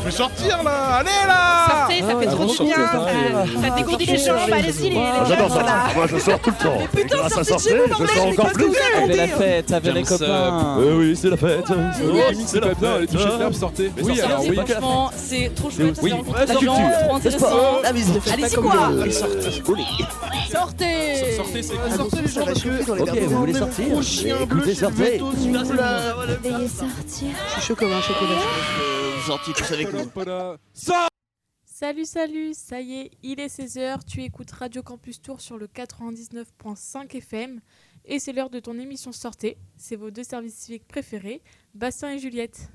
Je vais sortir là Allez là Sortez, ça fait trop du bien. Ça, ça dégourdit les jambes. Allez-y, les, J'adore là. Moi, je sors tout le temps. Mais putain, sortez de chez sortir, vous, je sors encore plus. racontez la fête, avec les copains. Oui, c'est la fête. C'est la bien, les touches fête. fermes, sortez. Oui, sortez, alors c'est oui. Franchement, c'est trop chouette. Oui. ça rencontre trop intéressant. musique. Allez-y quoi Sortez Sortez, c'est Ah, sortez les gens parce que Ok, vous voulez sortir Écoutez, sortez. Vous. Veuillez sortir. Je suis chaud comme un chocolat. Sortis tous avec nous. Voilà. Ça Salut, salut, ça y est, il est 16h, tu écoutes Radio Campus Tour sur le 99.5 FM et c'est l'heure de ton émission Sortez. C'est vos deux services civiques préférés, Bastien et Juliette.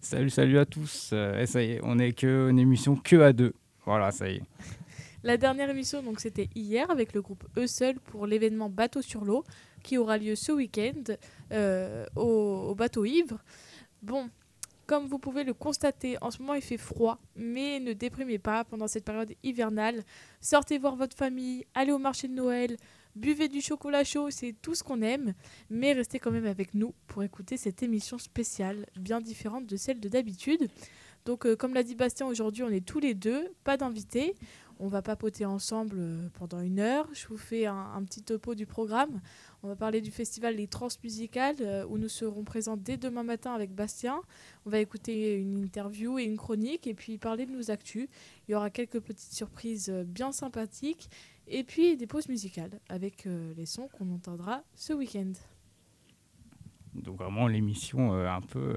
Salut, salut à tous. Euh, et ça y est, on est que une émission que à deux. Voilà, ça y est. La dernière émission, donc c'était hier avec le groupe Eux Seuls pour l'événement Bateau sur l'eau qui aura lieu ce week-end euh, au, au bateau ivre. Bon, comme vous pouvez le constater, en ce moment il fait froid, mais ne déprimez pas pendant cette période hivernale. Sortez voir votre famille, allez au marché de Noël, buvez du chocolat chaud, c'est tout ce qu'on aime, mais restez quand même avec nous pour écouter cette émission spéciale, bien différente de celle de d'habitude. Donc, euh, comme l'a dit Bastien, aujourd'hui on est tous les deux, pas d'invités. On va papoter ensemble euh, pendant une heure. Je vous fais un, un petit topo du programme. On va parler du festival Les Transmusicales euh, où nous serons présents dès demain matin avec Bastien. On va écouter une interview et une chronique et puis parler de nos actus. Il y aura quelques petites surprises euh, bien sympathiques et puis des pauses musicales avec euh, les sons qu'on entendra ce week-end. Donc vraiment l'émission euh, un peu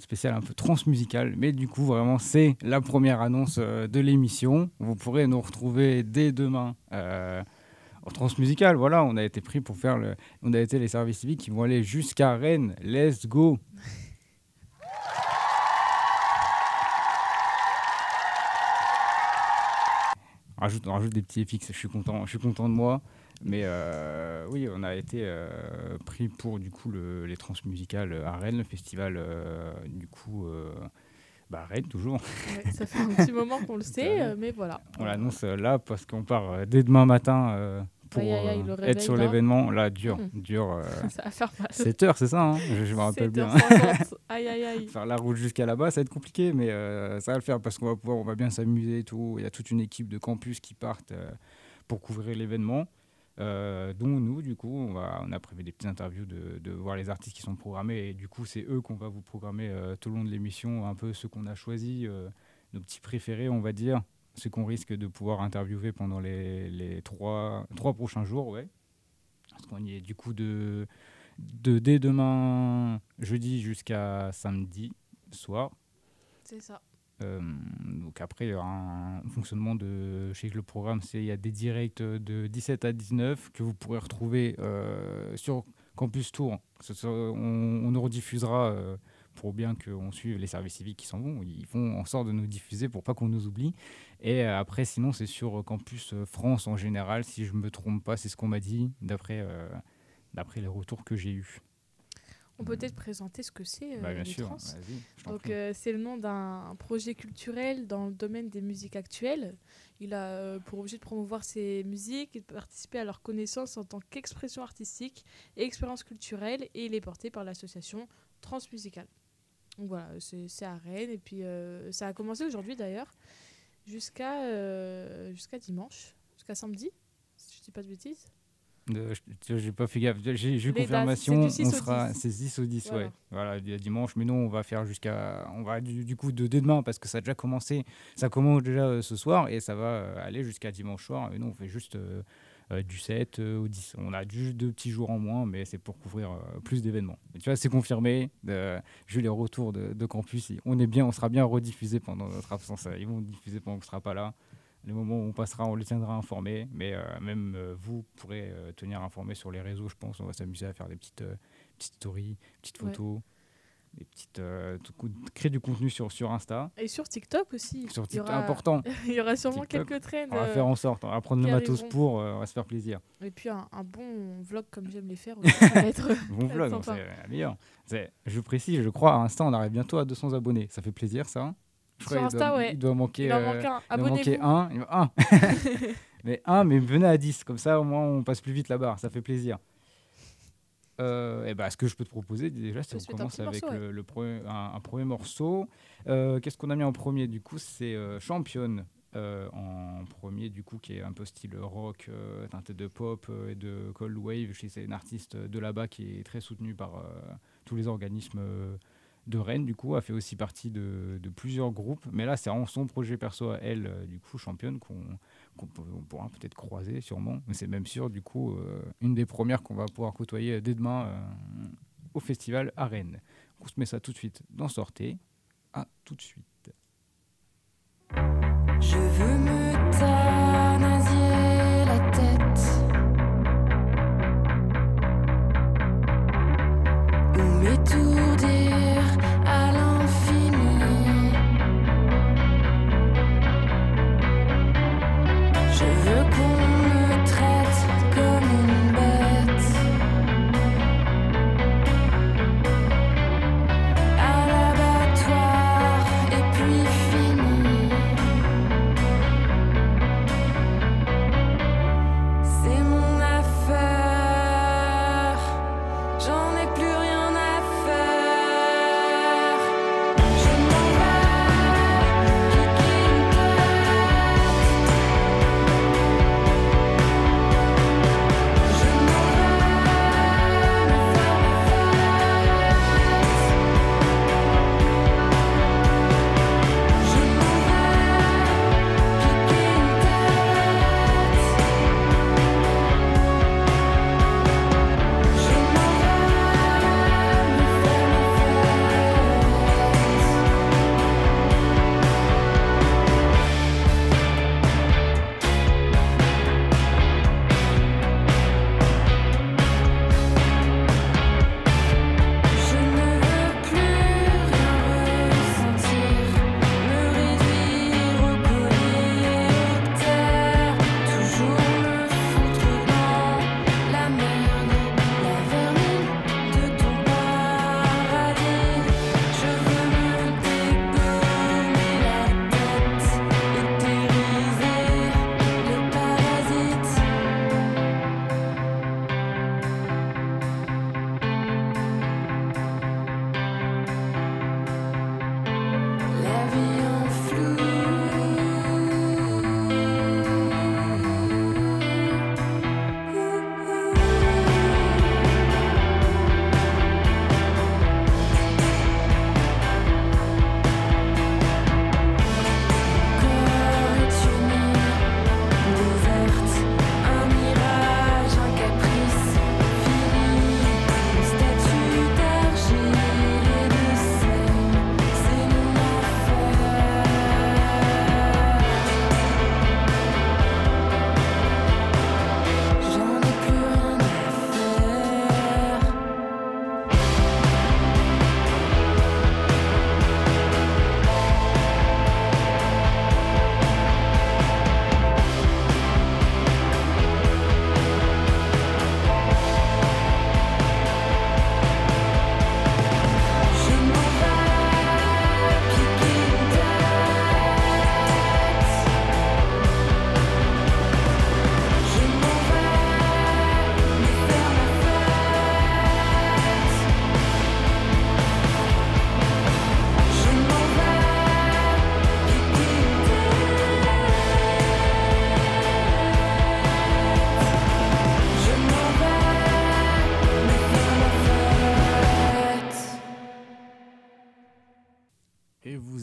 spéciale, un peu transmusicale. Mais du coup, vraiment, c'est la première annonce de l'émission. Vous pourrez nous retrouver dès demain. En transmusicale, voilà, on a été pris pour faire le. On a été les services civiques qui vont aller jusqu'à Rennes. Let's go! On rajoute, on rajoute des petits FX, je suis content, je suis content de moi. Mais euh, oui, on a été euh, pris pour du coup le- les transmusicales à Rennes, le festival euh, du coup bah, Rennes toujours. Ouais, ça fait un petit moment qu'on le sait, euh, mais voilà. On l'annonce euh, là parce qu'on part euh, dès demain matin pour Aïe, aïe, euh, être sur l'événement. Là, dur, Mhm. dur. euh, Ça va faire mal. 7 heures, c'est ça hein je, je me rappelle bien. 7h50. Aïe, aïe, aïe. Faire la route jusqu'à là-bas, ça va être compliqué, mais euh, ça va le faire parce qu'on va pouvoir, on va bien s'amuser et tout. Il y a toute une équipe de campus qui partent pour couvrir l'événement, euh, dont nous, du coup, on, a prévu des petites interviews de, voir les artistes qui sont programmés et du coup, c'est eux qu'on va vous programmer euh, tout le long de l'émission, un peu ceux qu'on a choisis, euh, nos petits préférés, on va dire, ceux qu'on risque de pouvoir interviewer pendant les, trois, prochains jours, ouais. Parce qu'on y est du coup de dès demain jeudi jusqu'à samedi soir. C'est ça. Euh, donc après, il y aura un fonctionnement de... Je sais que le programme, c'est il y a des directs de 17 à 19 que vous pourrez retrouver euh, sur Campus Tour. On, nous rediffusera euh, pour bien qu'on suive les services civiques qui s'en vont. Ils font en sorte de nous diffuser pour pas qu'on nous oublie. Et après, sinon, c'est sur Campus France en général. Si je me trompe pas, c'est ce qu'on m'a dit d'après d'après les retours que j'ai eus. On peut peut-être présenter ce que c'est, euh, Bah, bien les sûr, trans. Donc euh, c'est le nom d'un projet culturel dans le domaine des musiques actuelles. Il a euh, pour objet de promouvoir ces musiques et de participer à leur connaissance en tant qu'expression artistique et expérience culturelle et il est porté par l'association Transmusicale. Donc voilà, c'est c'est à Rennes et puis euh, ça a commencé aujourd'hui d'ailleurs jusqu'à euh, jusqu'à dimanche, jusqu'à samedi, si je dis pas de bêtises. Euh, je- J'ai pas fait gaffe. J'ai eu confirmation. c'est du 6 on sera 10. c'est 10 au 10, Voilà. ouais. Voilà, il y a dimanche. Mais non, on va faire jusqu'à. On va du, du coup de dès demain parce que ça a déjà commencé. Ça commence déjà euh, ce soir et ça va euh, aller jusqu'à dimanche soir. Et nous, on fait juste euh, du 7 euh, au 10. On a juste deux petits jours en moins, mais c'est pour couvrir plus d'événements. Tu vois, c'est confirmé. J'ai eu les retours de, de campus. On est bien, on sera bien rediffusé pendant notre absence. Ils vont diffuser pendant qu'on ne sera pas là. Les moments où on passera, on les tiendra informés. Mais euh, même euh, vous pourrez euh, tenir informés sur les réseaux, je pense. On va s'amuser à faire des petites, petites stories, petites Ouais. photos, des petites, tout créer du contenu sur, sur Insta. Et sur TikTok aussi. Sur TikTok, aura- important. Il y aura sûrement TikTok, quelques traînes. On va faire en sorte. On va prendre le matos pour. on va se faire plaisir. Et puis un, un bon vlog comme j'aime les faire. aussi, ça va être- Bon vlog, hein, c'est la meilleure. Je précise, je crois, à Insta, on arrive bientôt à 200 abonnés. Ça fait plaisir, ça. Je Sur crois qu'il doit- Insta, ouais. Il doit manquer, Il en euh, manque un. il doit manquer un. Il doit- un. mais un, mais venez à 10. Comme ça, au moins, on passe plus vite la barre. Ça fait plaisir. euh, eh ben, ce que je peux te proposer déjà, c'est qu'on commence avec morceau, le, le premier- un, un premier morceau. Euh, Qu'est-ce qu'on a mis en premier du coup? C'est euh, Championne en premier du coup qui est un peu style rock, teinté de pop et de cold wave. C'est une artiste de là-bas qui est très soutenue par tous les organismes de Rennes. Du coup, a fait aussi partie de, plusieurs groupes. Mais là, c'est vraiment son projet perso à elle, euh, du coup, Championne, qu'on on pourra peut-être croiser sûrement. Mais c'est même sûr, du coup, euh, une des premières qu'on va pouvoir côtoyer dès demain euh, au festival à Rennes. On se met ça tout de suite dans Sortez. À tout de suite. Je veux me la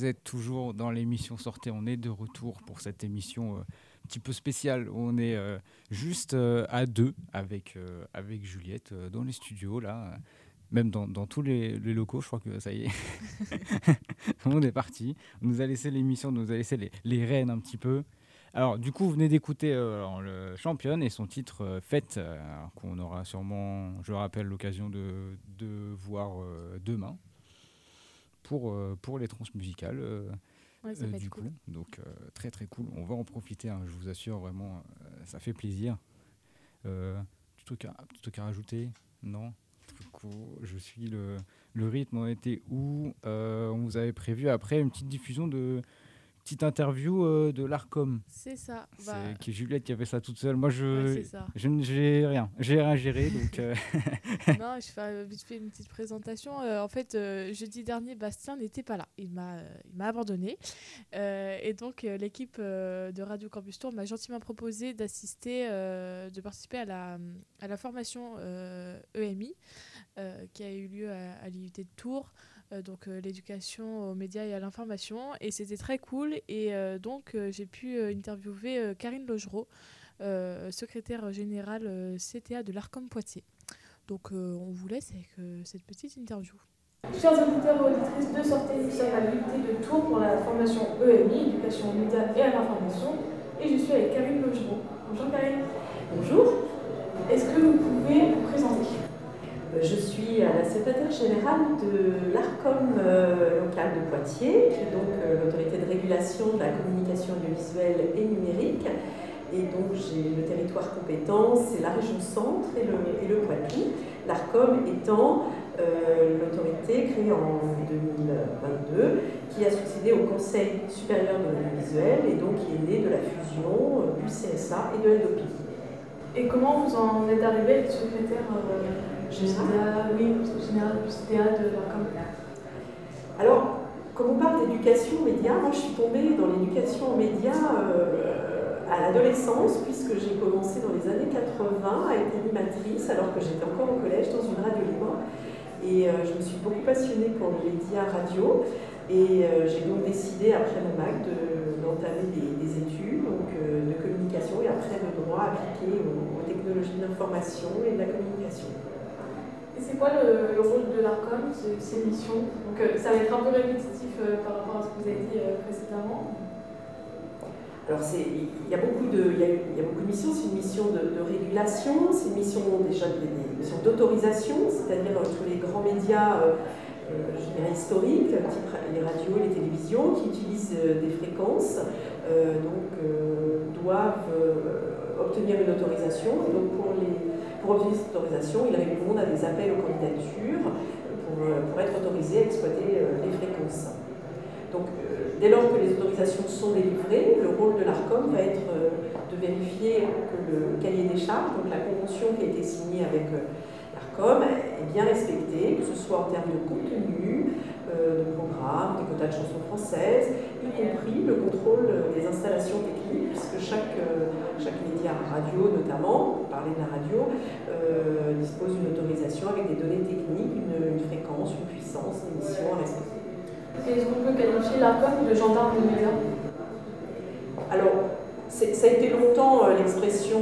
êtes toujours dans l'émission Sortez. On est de retour pour cette émission euh, un petit peu spéciale. On est euh, juste euh, à deux avec, avec Juliette dans les studios, là. Même dans, dans tous les, les locaux, je crois que ça y est. Monde est parti. On nous a laissé l'émission, on nous a laissé les, les rênes un petit peu. Alors, du coup, vous venez d'écouter euh, le championne et son titre euh, Fête, euh, qu'on aura sûrement, je le rappelle, l'occasion de, de voir demain pour, euh, pour les transmusicales. euh, Ouais, ça euh, être du cool. coup. Donc euh, très très cool. On va en profiter, hein, je vous assure, vraiment, euh, ça fait plaisir. Euh, petit, truc à, petit truc à rajouter Non je suis le, le rythme, on était où Euh, On vous avait prévu après une petite diffusion de petite interview euh, de l'Arcom. C'est ça. C'est Bah, qui Juliette qui avait ça toute seule. Moi, je, ouais, je j'ai rien. J'ai rien géré, donc euh, non, je fais euh, vite fait une petite présentation. Euh, en fait, euh, jeudi dernier, Bastien n'était pas là. Il m'a, euh, abandonné. Euh, et donc, euh, l'équipe euh, de Radio Campus Tour m'a gentiment proposé d'assister, euh, de participer à la, à la formation euh, EMI euh, qui a eu lieu à, à l'IUT de Tours. Euh, donc euh, l'éducation aux médias et à l'information et c'était très cool et euh, donc euh, j'ai pu euh, interviewer euh, Karine Logereau euh, secrétaire générale euh, CTA de l'Arcom Poitiers donc euh, on vous laisse avec euh, cette petite interview. Chers auditeurs et auditrices de Sortez, nous sommes à l'unité de Tours pour la formation EMI, éducation aux médias et à l'information. Et je suis avec Karine Logereau. Bonjour Karine. Bonjour, Est-ce que vous pouvez vous présenter? Je suis à la secrétaire générale de l'ARCOM euh, local de Poitiers, qui est donc euh, l'autorité de régulation de la communication audiovisuelle et numérique. Et donc j'ai le territoire compétent, c'est la région centre et le, et le Poitou. L'ARCOM étant euh, l'autorité créée en 2022 qui a succédé au Conseil supérieur de l'audiovisuel et donc qui est née de la fusion euh, du CSA et de l'ADOPI. Et comment vous en êtes arrivé secrétaire euh, Oui, l'Arcom Alors, comme on parle d'éducation aux médias, moi je suis tombée dans l'éducation aux médias euh, à l'adolescence, puisque j'ai commencé dans les années 80 à être animatrice, alors que j'étais encore au collège dans une radio libre. Et euh, je me suis beaucoup passionnée pour les médias radio. Et euh, j'ai donc décidé, après mon bac, de- d'entamer des, des études euh, de communication et après de droit appliqué aux, aux technologies de l'information et de la communication. C'est quoi le, le rôle de l'ARCOM, ces missions Donc euh, ça va être un peu répétitif euh, par rapport à ce que vous avez dit euh, précédemment. Alors, il y, a beaucoup de, y beaucoup de missions. C'est une mission de, régulation, c'est une mission déjà d'autorisation, c'est-à-dire tous les grands médias, historiques, les radios les télévisions, qui utilisent des fréquences, donc doivent obtenir une autorisation. Donc, pour, les, pour obtenir cette autorisation, ils répondent à des appels aux candidatures pour, euh, pour être autorisés à exploiter euh, les fréquences. Donc, euh, dès lors que les autorisations sont délivrées, le rôle de l'ARCOM va être de vérifier que le cahier des charges, donc la convention qui a été signée avec l'ARCOM, est bien respectée, que ce soit en termes de contenu, de programme, des quotas de chansons françaises, compris le contrôle des installations techniques, puisque chaque, euh, chaque média radio notamment, pour parler de la radio, euh, dispose d'une autorisation avec des données techniques, une, une fréquence, une puissance, une émission à respecter. Est-ce qu'on peut qualifier l'ARCOM de gendarme des médias Alors, ça a été longtemps euh, l'expression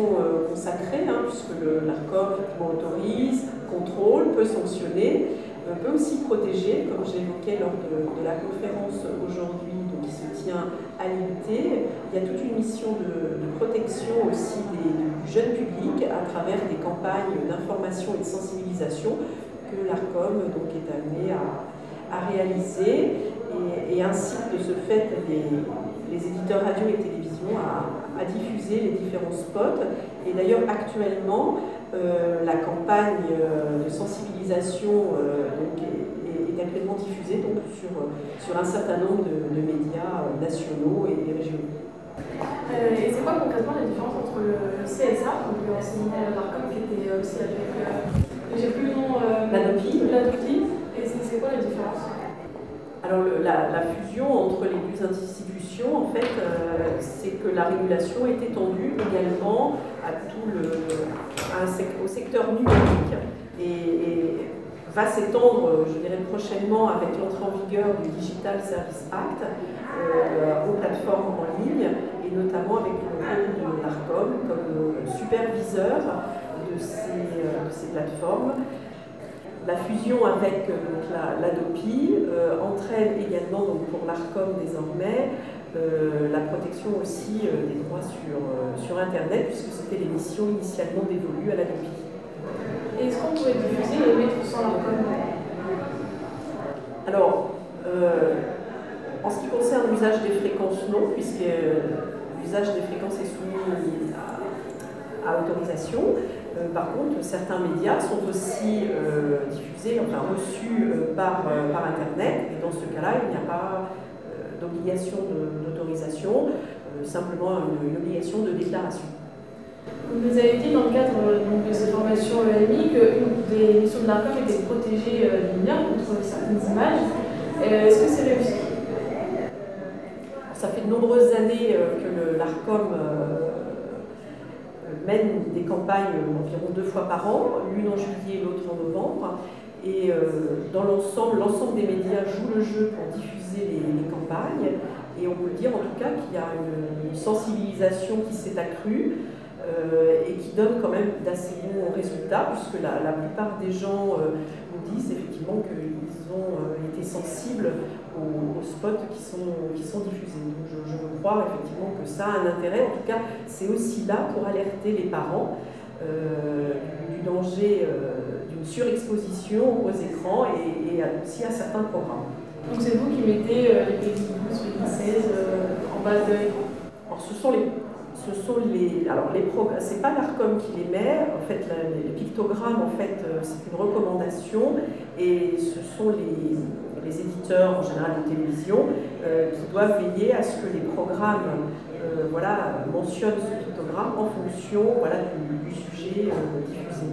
consacrée, hein, puisque l'ARCOM autorise, contrôle, peut sanctionner, peut aussi protéger, comme j'évoquais lors de, de la conférence aujourd'hui à l'IUT. Il y a toute une mission de, protection aussi des- du jeune public à travers des campagnes d'information et de sensibilisation que l'ARCOM donc, est amené à, réaliser et, incite de ce fait les, éditeurs radio et télévision à, diffuser les différents spots. Et d'ailleurs, actuellement, euh, la campagne euh, de sensibilisation euh, est, actuellement diffusée donc, sur, sur un certain nombre de, de médias euh, nationaux et régionaux. Euh, et c'est quoi concrètement la différence entre le CSA, donc l'enseignement de l'ARCOM, qui était euh, aussi avec. euh, J'ai plus le nom. Euh, L'ADOPI. Et c'est c'est quoi la différence? Alors le- la, la fusion entre les deux institutions, en fait, euh, c'est que la régulation est étendue également à tout le, à un sec- au secteur numérique et, et va s'étendre, je dirais prochainement, avec l'entrée en vigueur du Digital Service Act euh, aux plateformes en ligne et notamment avec le rôle de l'ARCOM comme euh, superviseur de ces, euh, de ces plateformes. La fusion avec euh, donc, euh, entraîne également donc, pour l'ARCOM désormais euh, la protection aussi euh, des droits sur, euh, Internet, puisque c'était les missions initialement dévolues à l'ADOPI. Est-ce qu'on pourrait diffuser et mettre l'ARCOM Alors, euh, en ce qui concerne l'usage des fréquences, non, puisque euh, l'usage des fréquences est soumis à, autorisation. Euh, par contre, certains médias sont aussi diffusés, enfin reçus par, par Internet, et dans ce cas-là, il n'y a pas d'obligation d'autorisation, simplement une obligation de déclaration. Vous nous avez dit dans le cadre de cette formation EMI qu'une des missions de l'ARCOM était de protéger euh, les mineurs contre certaines images. Euh, Est-ce que c'est réussi? Ça fait de nombreuses années euh, que l'ARCOM mène des campagnes environ deux fois par an, l'une en juillet et l'autre en novembre. Et dans l'ensemble, l'ensemble des médias joue le jeu pour diffuser les, campagnes. Et on peut dire en tout cas qu'il y a une, sensibilisation qui s'est accrue et qui donne quand même d'assez bons résultats, puisque la, la plupart des gens euh, nous disent effectivement qu'ils ont euh, été sensibles aux, spots qui sont, qui sont diffusés. Donc je, je veux croire effectivement que ça a un intérêt. En tout cas, c'est aussi là pour alerter les parents euh, du danger euh, d'une surexposition aux écrans et, et aussi à certains programmes. Donc c'est vous qui mettez euh, les pays 12, pays 16 euh, en base de l'écran? Alors ce sont les, ce sont les, alors les pas l'Arcom qui les met. En fait, les pictogrammes, en fait, euh, c'est une recommandation et ce sont les, les éditeurs en général de télévision euh, qui doivent veiller à ce que les programmes, euh, voilà, mentionnent ce pictogramme en fonction, voilà, du, sujet diffusé.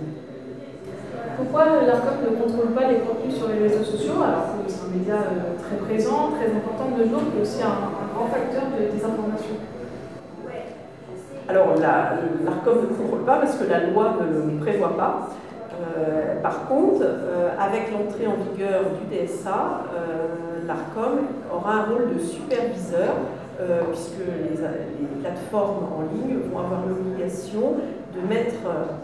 Pourquoi l'ARCOM ne contrôle pas les contenus sur les réseaux sociaux alors que c'est un média très présent, très important de nos jours, mais aussi un, un grand facteur de désinformation? Alors, la- l'ARCOM ne contrôle pas parce que la loi ne le prévoit pas. Euh, par contre, euh, avec l'entrée en vigueur du DSA, euh, l'ARCOM aura un rôle de superviseur puisque les, plateformes en ligne vont avoir l'obligation de mettre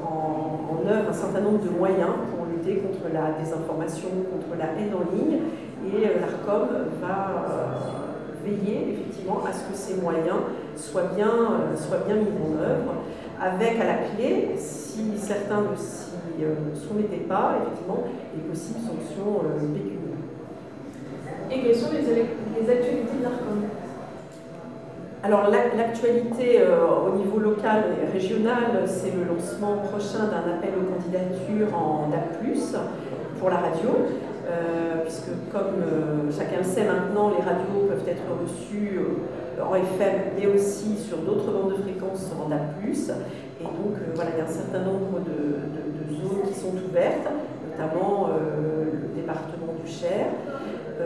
en, œuvre un certain nombre de moyens pour lutter contre la désinformation, contre la haine en ligne. Et l'ARCOM va veiller effectivement à ce que ces moyens soient bien, euh, soient bien mis en œuvre, avec à la clé, si certains ne s'y euh, soumettaient pas, effectivement, les possibles sanctions euh, pécuniaires. Et quelles sont les, les actualités de l'ARCOM? Alors la- l'actualité euh, au niveau local et régional, c'est le lancement prochain d'un appel aux candidatures en DAP+, pour la radio, euh, puisque comme euh, chacun le sait maintenant, les radios peuvent être reçues euh, en FM, mais aussi sur d'autres bandes de fréquences en DAP+. Et donc voilà, il y a un certain nombre de, de- de zones qui sont ouvertes, notamment le département du Cher, de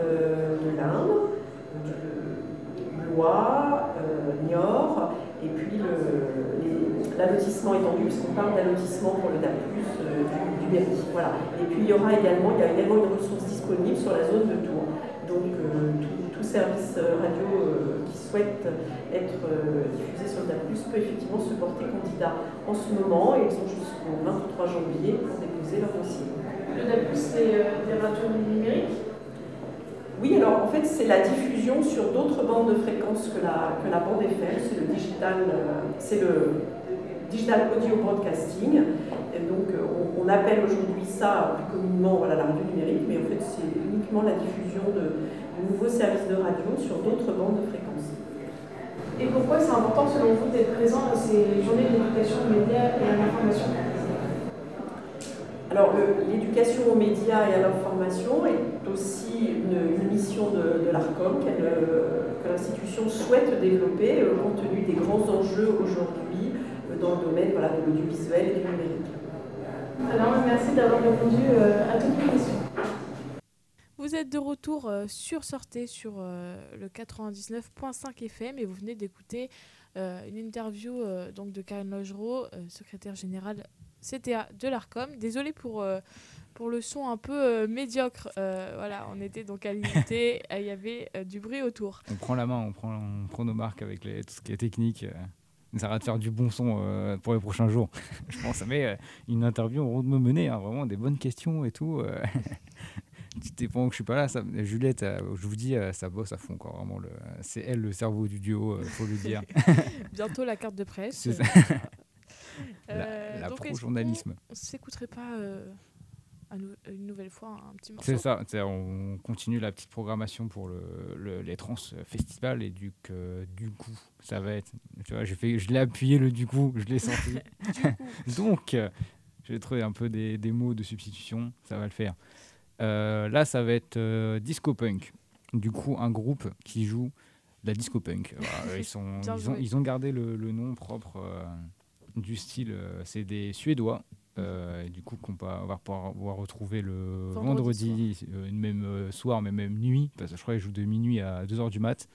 Loire, euh, Niort, et puis le- les- l'allotissement étendu, puisqu'on parle d'allotissement pour le DAP+, euh, du, du Berry. Voilà. Et puis il y aura également, il y a également une ressource disponible sur la zone de Tours. Donc euh, tout, tout service euh, radio euh, qui souhaite être diffusé sur le DAP+, peut effectivement se porter candidat en ce moment, et ils ont jusqu'au 23 janvier pour déposer leur dossier. Le DAP+, c'est des radios numériques? Oui, alors en fait, c'est la diffusion sur d'autres bandes de fréquences que la, que la bande FM, c'est le digital, c'est le digital audio broadcasting. Et donc, euh, on, on appelle aujourd'hui ça plus communément voilà, la radio numérique, mais en fait, c'est uniquement la diffusion de, de nouveaux services de radio sur d'autres bandes de fréquences. Et pourquoi c'est important selon vous d'être présent à ces journées d'éducation aux médias et à l'information? Alors, l'éducation aux médias et à l'information est aussi une, une mission de, de l'ARCOM euh, que l'institution souhaite développer euh, compte tenu des grands enjeux aujourd'hui dans le domaine voilà, de l'audiovisuel et du numérique. Alors, merci d'avoir répondu euh, à toutes mes questions. Vous êtes de retour euh, sur Sortez sur euh, le 99.5 FM et vous venez d'écouter euh, une interview euh, donc de Karine Logereau, euh, secrétaire générale CTA de l'ARCOM. Désolée pour, euh, pour le son un peu euh, médiocre. Euh, voilà, on était donc à l'unité, il y avait euh, du bruit autour. On prend la main, on prend, on prend nos marques avec les, tout ce qui est technique. On essaiera de faire du bon son euh, pour les prochains jours. je pense, mais euh, une interview au rond de me mener, hein, vraiment des bonnes questions et tout. euh. Tu t'es pendant que je suis pas là, ça, Juliette, je vous dis, ça bosse à fond, quoi. Vraiment, le, c'est elle le cerveau du duo, il faut le dire. Bientôt la carte de presse. C'est ça. La la pro-journalisme. On s'écouterait pas une nouvelle fois un petit morceau C'est ça, on continue la petite programmation pour le, le- les trans festivals et du, coup, ça va être. Tu vois, fait, je l'ai appuyé le du coup, je l'ai sorti. Donc, euh, j'ai trouvé un peu des, des mots de substitution, ça va le faire. Euh, là, ça va être euh, Disco Punk. Du coup, un groupe qui joue la disco punk. Voilà, ils, sont, ils, ont, ils ont gardé le, le nom propre euh, du style. euh, c'est des Suédois. Euh, et du coup, qu'on va, pouvoir, retrouver le Vendredi vendredi, euh, même euh, soir, mais même nuit. Parce que je crois qu'ils jouent de minuit à 2h du mat.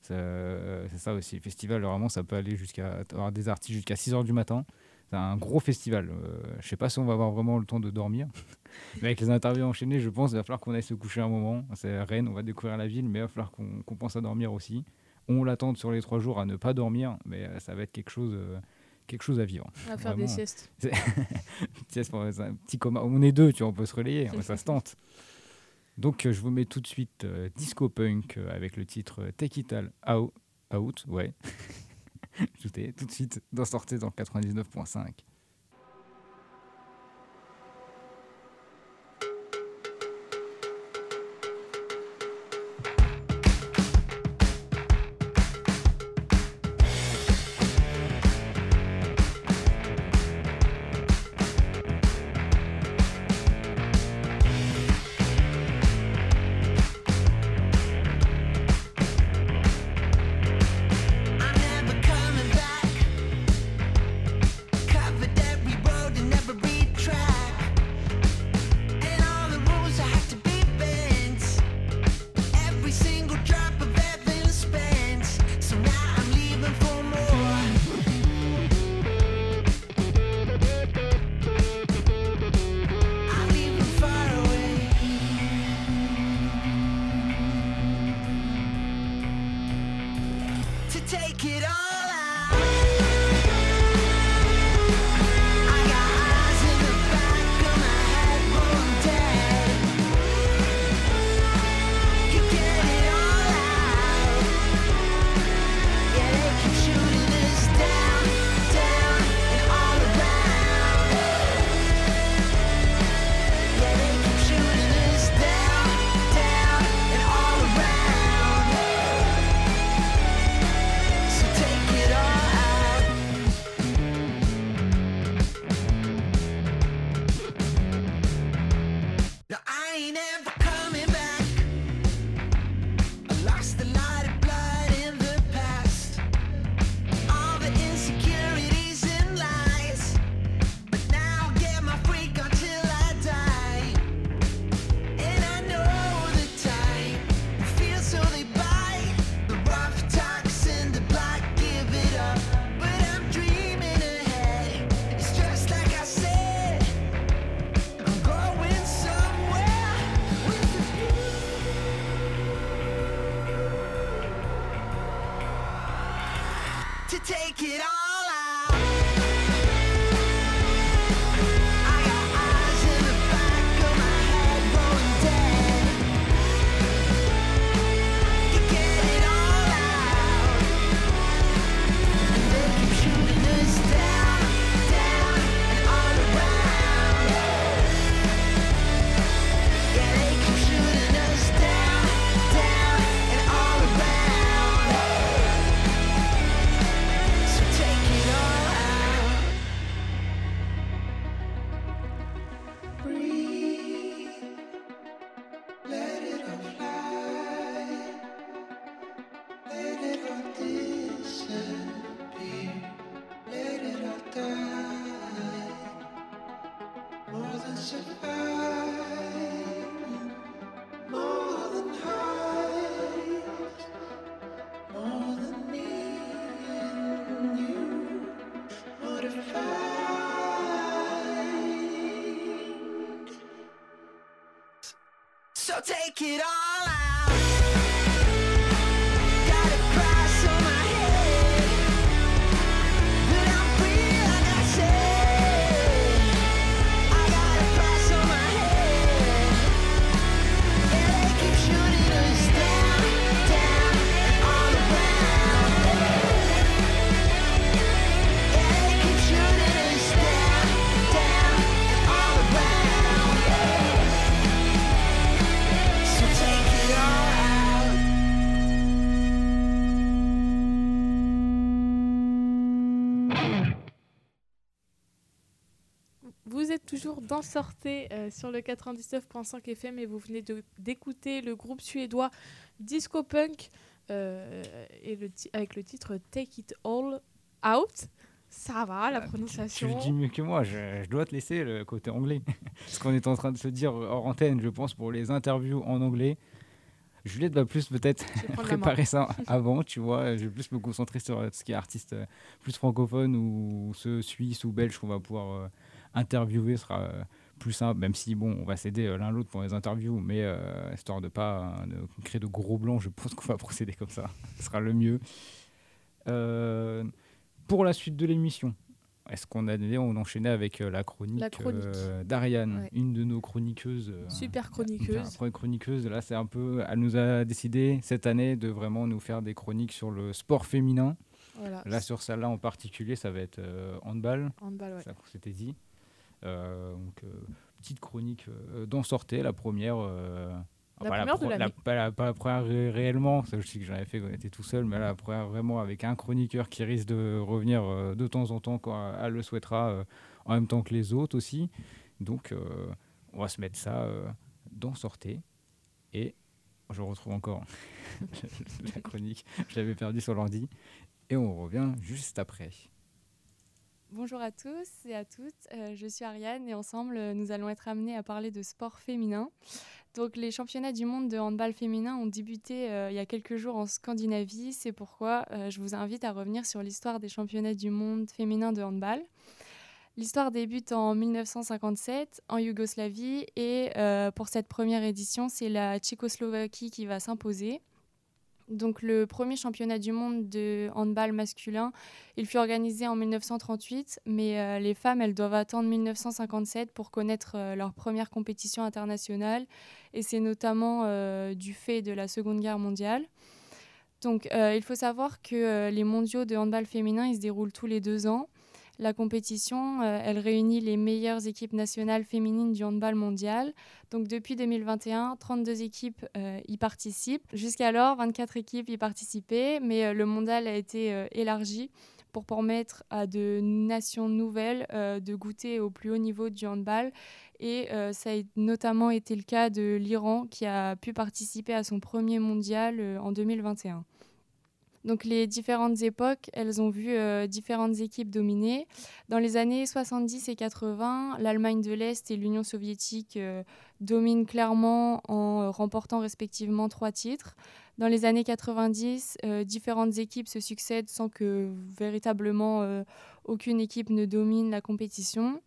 C'est ça aussi. Le festival, vraiment, ça peut aller jusqu'à avoir des artistes jusqu'à 6h du matin. C'est un gros festival. Euh, je sais pas si on va avoir vraiment le temps de dormir. mais avec les interviews enchaînées, je pense qu'il va falloir qu'on aille se coucher un moment. C'est Rennes, on va découvrir la ville, mais il va falloir qu'on pense à dormir aussi. On l'attend sur les trois jours à ne pas dormir, mais ça va être quelque chose, euh, quelque chose à vivre. On va faire des siestes. Sieste pour- un petit coma. On est deux, tu vois, on peut se relayer, ça se tente. Donc euh, je vous mets tout de suite euh, Disco Punk euh, avec le titre euh, Take It All Out, out ouais. tout, est, tout de suite dans sortez dans le 99.5. dans Sortez euh, sur le 99.5 FM et vous venez d'écouter le groupe suédois Disco Punk. Euh, et le avec le titre Take It All Out. Ça va, la Tu prononciation. le dis mieux que moi, je, je dois te laisser le côté anglais. Ce qu'on est en train de se dire hors antenne, je pense, pour les interviews en anglais. Juliette va plus peut-être préparer ça avant, tu vois. Je vais plus me concentrer sur ce qui est artiste euh, plus francophone ou ceux suisses ou belges qu'on va pouvoir interviewer. Sera euh, plus simple, même si, bon, on va s'aider euh, l'un l'autre pour les interviews, mais euh, histoire de pas de créer de gros blancs, je pense qu'on va procéder comme ça. Ce sera le mieux. Euh, pour la suite de l'émission, est-ce qu'on allait on enchaînait avec la chronique, La chronique. euh, d'Ariane, Ouais. une de nos chroniqueuses Super chroniqueuse. chroniqueuse, là, c'est un peu. Elle nous a décidé cette année de vraiment nous faire des chroniques sur le sport féminin. Voilà. Là, sur celle-là en particulier, ça va être handball. Handball, ouais. Ça qu'on s'était dit. Euh, donc, euh, petite chronique euh, d'en sortir, la première. La pas première de pro- l'année. pas, la, pas la première ré- réellement, ça, je sais que j'en avais fait quand on était tout seul, mais la première vraiment avec un chroniqueur qui risque de revenir euh, de temps en temps quand elle le souhaitera, euh, en même temps que les autres aussi. Donc, euh, on va se mettre ça d'en sortir. Et je retrouve encore la chronique, je l'avais perdu sur l'ordi. Et on revient juste après. Bonjour à tous et à toutes, euh, je suis Ariane et ensemble euh, nous allons être amenés à parler de sport féminin. Donc les championnats du monde de handball féminin ont débuté euh, il y a quelques jours en Scandinavie, c'est pourquoi je vous invite à revenir sur l'histoire des championnats du monde féminin de handball. L'histoire débute en 1957 en Yougoslavie et pour cette première édition c'est la Tchécoslovaquie qui va s'imposer. Donc le premier championnat du monde de handball masculin il fut organisé en 1938, mais euh, les femmes, elles doivent attendre 1957 pour connaître euh, leur première compétition internationale, et c'est notamment euh, du fait de la Seconde Guerre mondiale. Donc, il faut savoir que les mondiaux de handball féminin, se déroulent tous les deux ans. La compétition, euh, elle réunit les meilleures équipes nationales féminines du handball mondial. Donc, depuis 2021, 32 équipes euh, y participent. Jusqu'alors, 24 équipes y participaient, mais euh, le mondial a été élargi pour permettre à de nations nouvelles de goûter au plus haut niveau du handball. Et ça a notamment été le cas de l'Iran qui a pu participer à son premier mondial en 2021. Donc les différentes époques, elles ont vu euh, différentes équipes dominer. Dans les années 70 et 80, l'Allemagne de l'Est et l'Union soviétique euh, dominent clairement en euh, remportant respectivement trois titres. Dans les années 90, euh, différentes équipes se succèdent sans que véritablement aucune équipe ne domine la compétition.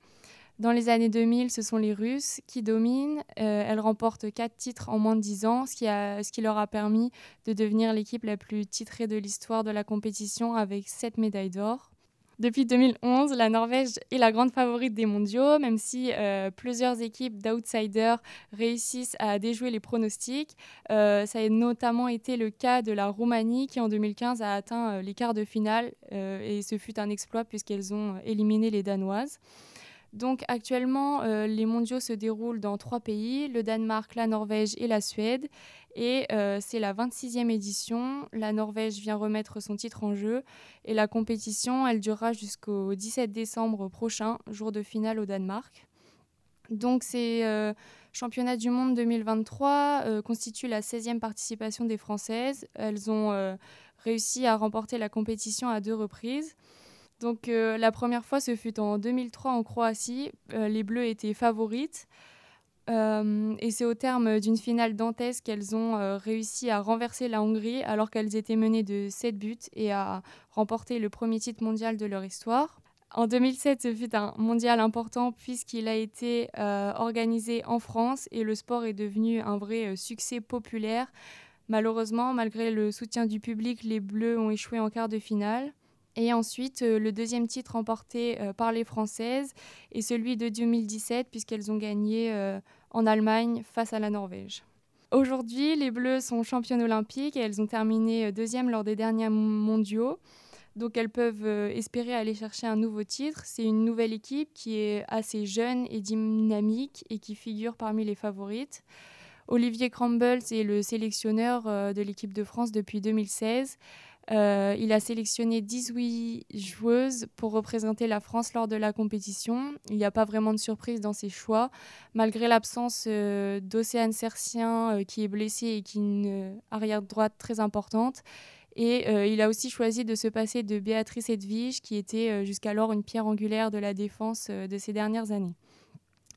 Dans les années 2000, ce sont les Russes qui dominent. Euh, elles remportent quatre titres en moins de 10 ans, ce qui, leur a permis de devenir l'équipe la plus titrée de l'histoire de la compétition avec sept médailles d'or. Depuis 2011, la Norvège est la grande favorite des mondiaux, même si euh, plusieurs équipes d'outsiders réussissent à déjouer les pronostics. Euh, ça a notamment été le cas de la Roumanie qui en 2015 a atteint les quarts de finale et ce fut un exploit puisqu'elles ont éliminé les Danoises. Donc actuellement, euh, les mondiaux se déroulent dans trois pays, le Danemark, la Norvège et la Suède. Et euh, c'est la 26e édition. La Norvège vient remettre son titre en jeu. Et la compétition, elle durera jusqu'au 17 décembre prochain, jour de finale au Danemark. Donc ces euh, championnats du monde 2023 euh, constituent la 16e participation des Françaises. Elles ont réussi à remporter la compétition à deux reprises. Donc euh, la première fois, ce fut en 2003 en Croatie. Euh, les Bleus étaient favorites. Euh, et c'est au terme d'une finale dantesque qu'elles ont réussi à renverser la Hongrie alors qu'elles étaient menées de 7 buts et à remporter le premier titre mondial de leur histoire. En 2007, ce fut un mondial important puisqu'il a été organisé en France et le sport est devenu un vrai succès populaire. Malheureusement, malgré le soutien du public, les Bleus ont échoué en quart de finale. Et ensuite, euh, le deuxième titre remporté euh, par les Françaises est celui de 2017, puisqu'elles ont gagné euh, en Allemagne face à la Norvège. Aujourd'hui, les Bleues sont championnes olympiques et elles ont terminé deuxième lors des derniers mondiaux. Donc elles peuvent espérer aller chercher un nouveau titre. C'est une nouvelle équipe qui est assez jeune et dynamique et qui figure parmi les favorites. Olivier Crumbles est le sélectionneur de l'équipe de France depuis 2016. Euh, il a sélectionné 18 joueuses pour représenter la France lors de la compétition. Il n'y a pas vraiment de surprise dans ses choix, malgré l'absence euh, d'Océane Sercien euh, qui est blessée et qui est une arrière droite très importante. Et il a aussi choisi de se passer de Béatrice Edwige, qui était jusqu'alors une pierre angulaire de la défense de ces dernières années.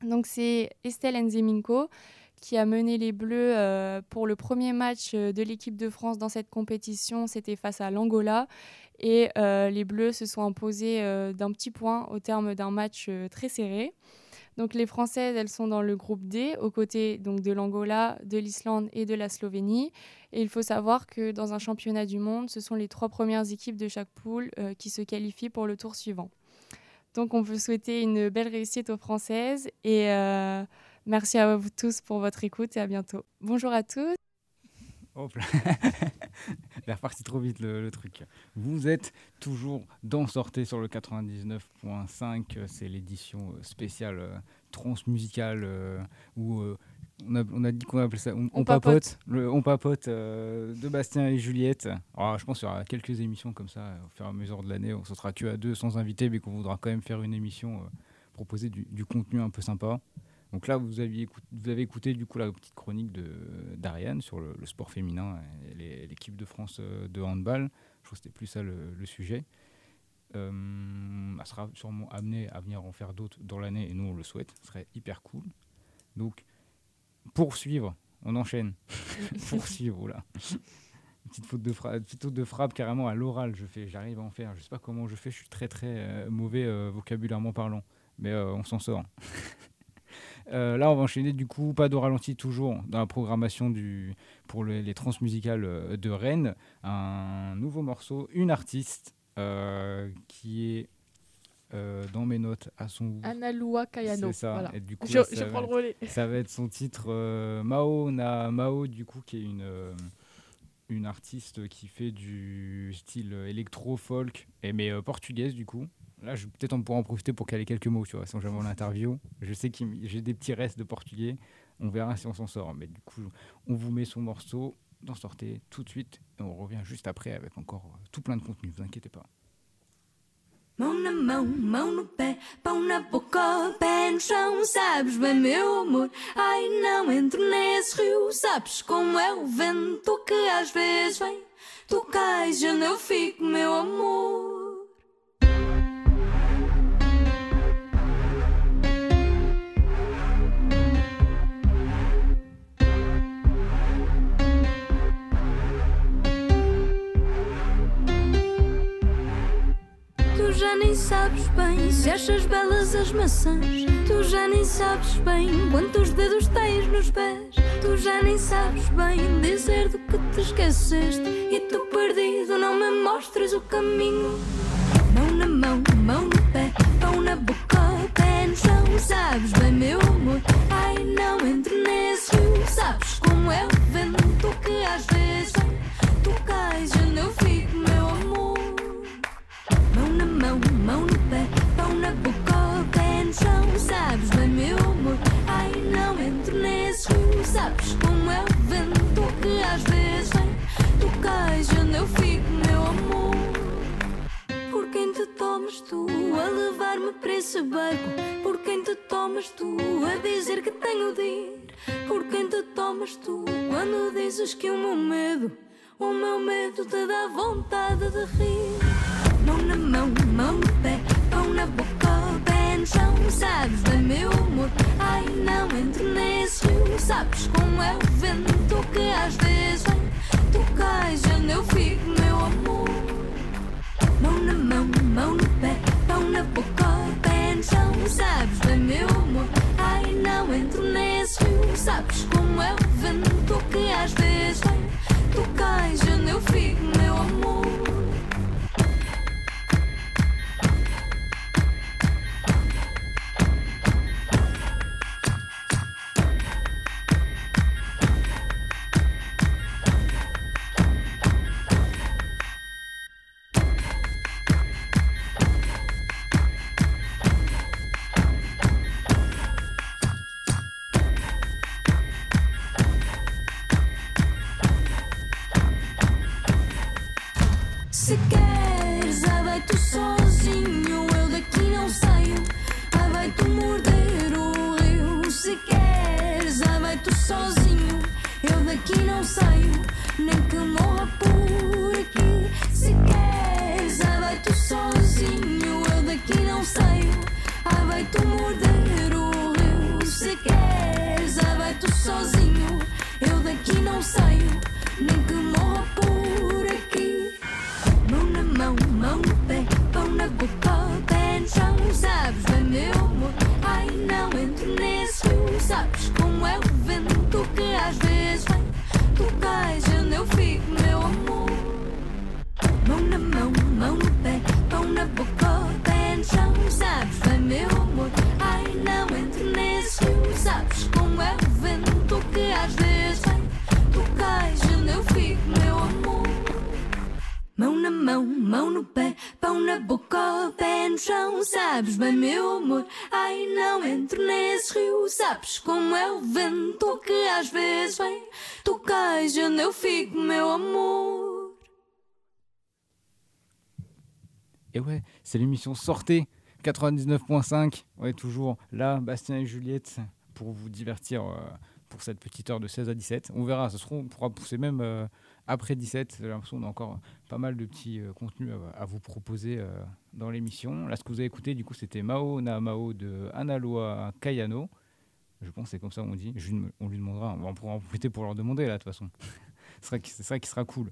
Donc c'est Estelle Nzeminko qui a mené les Bleus euh, pour le premier match euh, de l'équipe de France dans cette compétition. C'était face à l'Angola. Et euh, les Bleus se sont imposés d'un petit point au terme d'un match très serré. Donc les Françaises, elles sont dans le groupe D, aux côtés donc, de l'Angola, de l'Islande et de la Slovénie. Et il faut savoir que dans un championnat du monde, ce sont les trois premières équipes de chaque poule qui se qualifient pour le tour suivant. Donc on peut souhaiter une belle réussite aux Françaises et merci à vous tous pour votre écoute et à bientôt. Bonjour à tous. Hop là. Il est reparti trop vite le, le truc. Vous êtes toujours dans Sortez sur le 99.5. euh, C'est l'édition euh, spéciale euh, transmusicale euh, où euh, on, a, on a dit qu'on appelait ça On, On on papote. papote. Le On papote de Bastien et Juliette. Alors, je pense qu'il y aura quelques émissions comme ça au fur et à mesure de l'année. On se sera que à deux sans invité, mais qu'on voudra quand même faire une émission, proposer du, du contenu un peu sympa. Donc là, vous, aviez écouté, vous avez écouté du coup la petite chronique de d'Ariane sur le, le sport féminin et l'équipe de France euh, de handball. Je crois que c'était plus ça le, le sujet. Euh, elle sera sûrement amenée à venir en faire d'autres dans l'année et nous on le souhaite. Ce serait hyper cool. Donc, poursuivre, on enchaîne. poursuivre. Une petite faute de frappe, petite faute de frappe carrément à l'oral. Je fais, j'arrive à en faire. Je sais pas comment je fais. Je suis très très euh, mauvais euh, vocabulairement parlant, mais on s'en sort. Euh, là, on va enchaîner du coup, pas de ralenti toujours dans la programmation du, pour le- les transmusicales euh, de Rennes. Un nouveau morceau, une artiste euh, qui est euh, dans mes notes à son goût. Analua Kayano. C'est ça. Voilà. Et du coup, je là, je ça prends le relais. Ça va être son titre Mao na Mao du coup qui est une une artiste qui fait du style électro folk mais portugaise du coup. Là, peut-être on pourra en profiter pour caler quelques mots, tu vois, sans jamais l'interview. Je sais que j'ai des petits restes de portugais. On verra si on s'en sort. Mais du coup, on vous met son morceau dans Sortez tout de suite et on revient juste après avec encore euh, tout plein de contenu. Vous inquiétez pas. Mão na mão, mão no pé, pão na boca, pé no chão, sabes bem, meu amor? Ai, não entro nesse rio, sabes como é o vento que às vezes vem? Tu cais, meu amor. Já nem sabes bem se achas belas as maçãs. Tu já nem sabes bem quantos dedos tens nos pés. Tu já nem sabes bem dizer do que te esqueceste. E tu perdido não me mostras o caminho. Mão na mão, mão no pé, pão na boca, pé no chão. Sabes bem, meu amor. Barco? Por quem te tomas tu a dizer que tenho de ir? Por quem te tomas tu quando dizes que o meu medo, o meu medo te dá vontade de rir? Mão na mão, mão no pé, pão na boca, pé no chão. Sabes bem, meu amor. Ai, não entro nesse rio. Sabes como é o vento que às vezes vem. Tu cais, onde eu fico, meu amor. Mão na mão, mão no pé, pão na boca, no chão. Sabes bem, meu amor. Ai, não entro nesse rio. Sabes como é o vento que às vezes vem. Tu cais, onde eu fico, meu amor. É o vento que às vezes vem. Tu cais onde eu fico, meu amor. Mão na mão, mão no pé, pão na boca, pé no chão. Sabes bem, meu amor. Ai, não entre nesse rio. Sabes como é o vento que às vezes vem. Tu cais onde eu fico, meu amor. Mão na mão, mão no pé, pão na boca. Et ouais, c'est l'émission Sortez 99.5. Ouais, toujours là, Bastien et Juliette, pour vous divertir euh, pour cette petite heure de 16 à 17. On verra, ça sera, on pourra pousser même euh, après 17. J'ai l'impression qu'on a encore pas mal de petits euh, contenus à, vous proposer dans l'émission. Là, ce que vous avez écouté, du coup, c'était Mao na Mao de Analoa Kayano. Je pense que c'est comme ça on dit. On lui demandera, on pourra en profiter pour leur demander là, de toute façon. c'est ça qui- sera cool.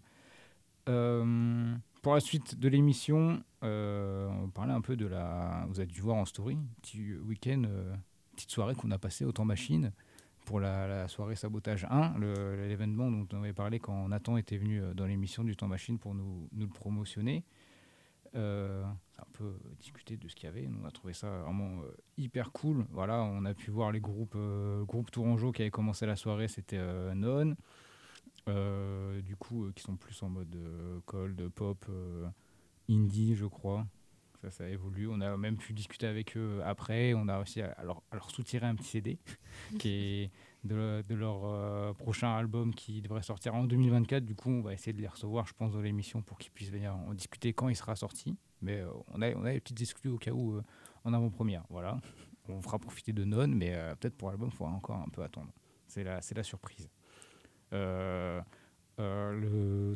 Euh, pour la suite de l'émission, euh, on parlait un peu de la. Vous avez dû voir en story, petit week-end, euh, petite soirée qu'on a passée au temps machine pour la, soirée sabotage 1, le- l'événement dont on avait parlé quand Nathan était venu euh, dans l'émission du temps machine pour nous le promotionner. Euh, un peu discuter de ce qu'il y avait. Nous, on a trouvé ça vraiment euh, hyper cool. Voilà, on a pu voir les groupes, euh, groupe Tourangeau qui avait commencé la soirée, c'était euh, Non. Euh, du coup, qui sont plus en mode cold, pop, indie, je crois. Ça, ça évolue. On a même pu discuter avec eux après. On a réussi à leur, à leur soutirer un petit CD qui est de, leur euh, prochain album qui devrait sortir en 2024. Du coup, on va essayer de les recevoir, je pense, dans l'émission pour qu'ils puissent venir en discuter quand il sera sorti. Mais euh, on, a, on a les petites exclus au cas où euh, en avant-première. Voilà. On fera profiter de Non, mais peut-être pour l'album, il faudra encore un peu attendre. C'est la, la surprise. Le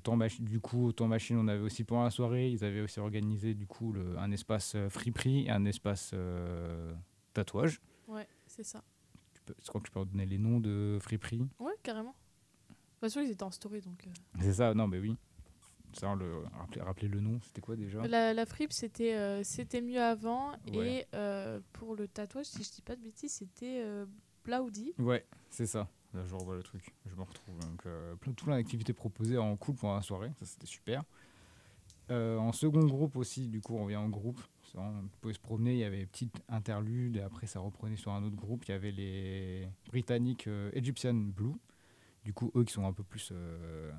temps du coup, au temps machine, on avait aussi pendant la soirée, ils avaient aussi organisé du coup un espace friperie un espace tatouage. Ouais, c'est ça. Je crois que tu peux redonner les noms de friperie. Ouais, carrément. De toute façon, ils étaient en story donc. euh. C'est ça, non, mais oui. Ça, le, rappelez, rappelez le nom, c'était quoi déjà? La, la fripe, c'était euh, c'était mieux avant. Ouais. Et euh, pour le tatouage, si je dis pas de bêtises, c'était Blaudi. Ouais, c'est ça. Là, je revois le truc, je me retrouve. Donc, tout plein d'activités proposées en cool pendant la soirée, ça c'était super. En second groupe aussi, du coup, on vient en groupe. On pouvait se promener, il y avait des petites interludes, et après ça reprenait sur un autre groupe. Il y avait les Britanniques euh, Egyptian Blue. Du coup, eux qui sont un peu plus. euh,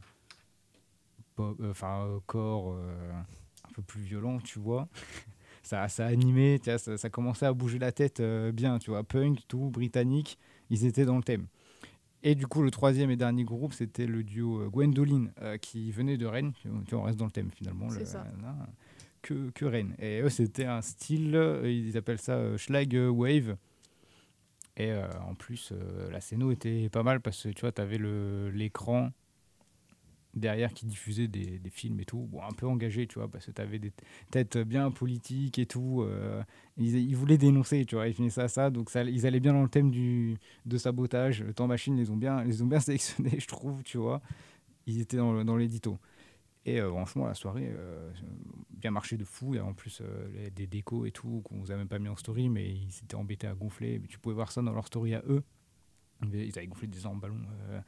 pop- euh, Enfin, corps un peu plus violent, tu vois. ça, ça animait, tu vois, ça, ça commençait à bouger la tête bien, tu vois. Punk, tout, britannique, ils étaient dans le thème. Et du coup, le troisième et dernier groupe, c'était le duo Gwendoline, euh, qui venait de Rennes. Tu vois, on reste dans le thème finalement. C'est le- ça. là, que, que Rennes. Et eux, c'était un style, euh, ils appellent ça euh, Schlag Wave. Et euh, en plus, euh, la scéno était pas mal parce que tu vois, tu avais l'écran derrière qui diffusait des, films et tout, bon, un peu engagé, tu vois, parce que tu avais des têtes bien politiques et tout. euh, ils, ils voulaient dénoncer, tu vois, ils finissaient à ça, donc ça, ils allaient bien dans le thème du, de sabotage. Le temps machine, les ont bien, ont bien sélectionnés, je trouve, tu vois. Ils étaient dans, le- dans l'édito. Et euh, franchement, la soirée, euh, bien marché de fou. Et en plus, euh, des décos et tout, qu'on vous a même pas mis en story, mais ils s'étaient embêtés à gonfler. Mais tu pouvais voir ça dans leur story à eux. Ils avaient gonflé des énormes ballons euh,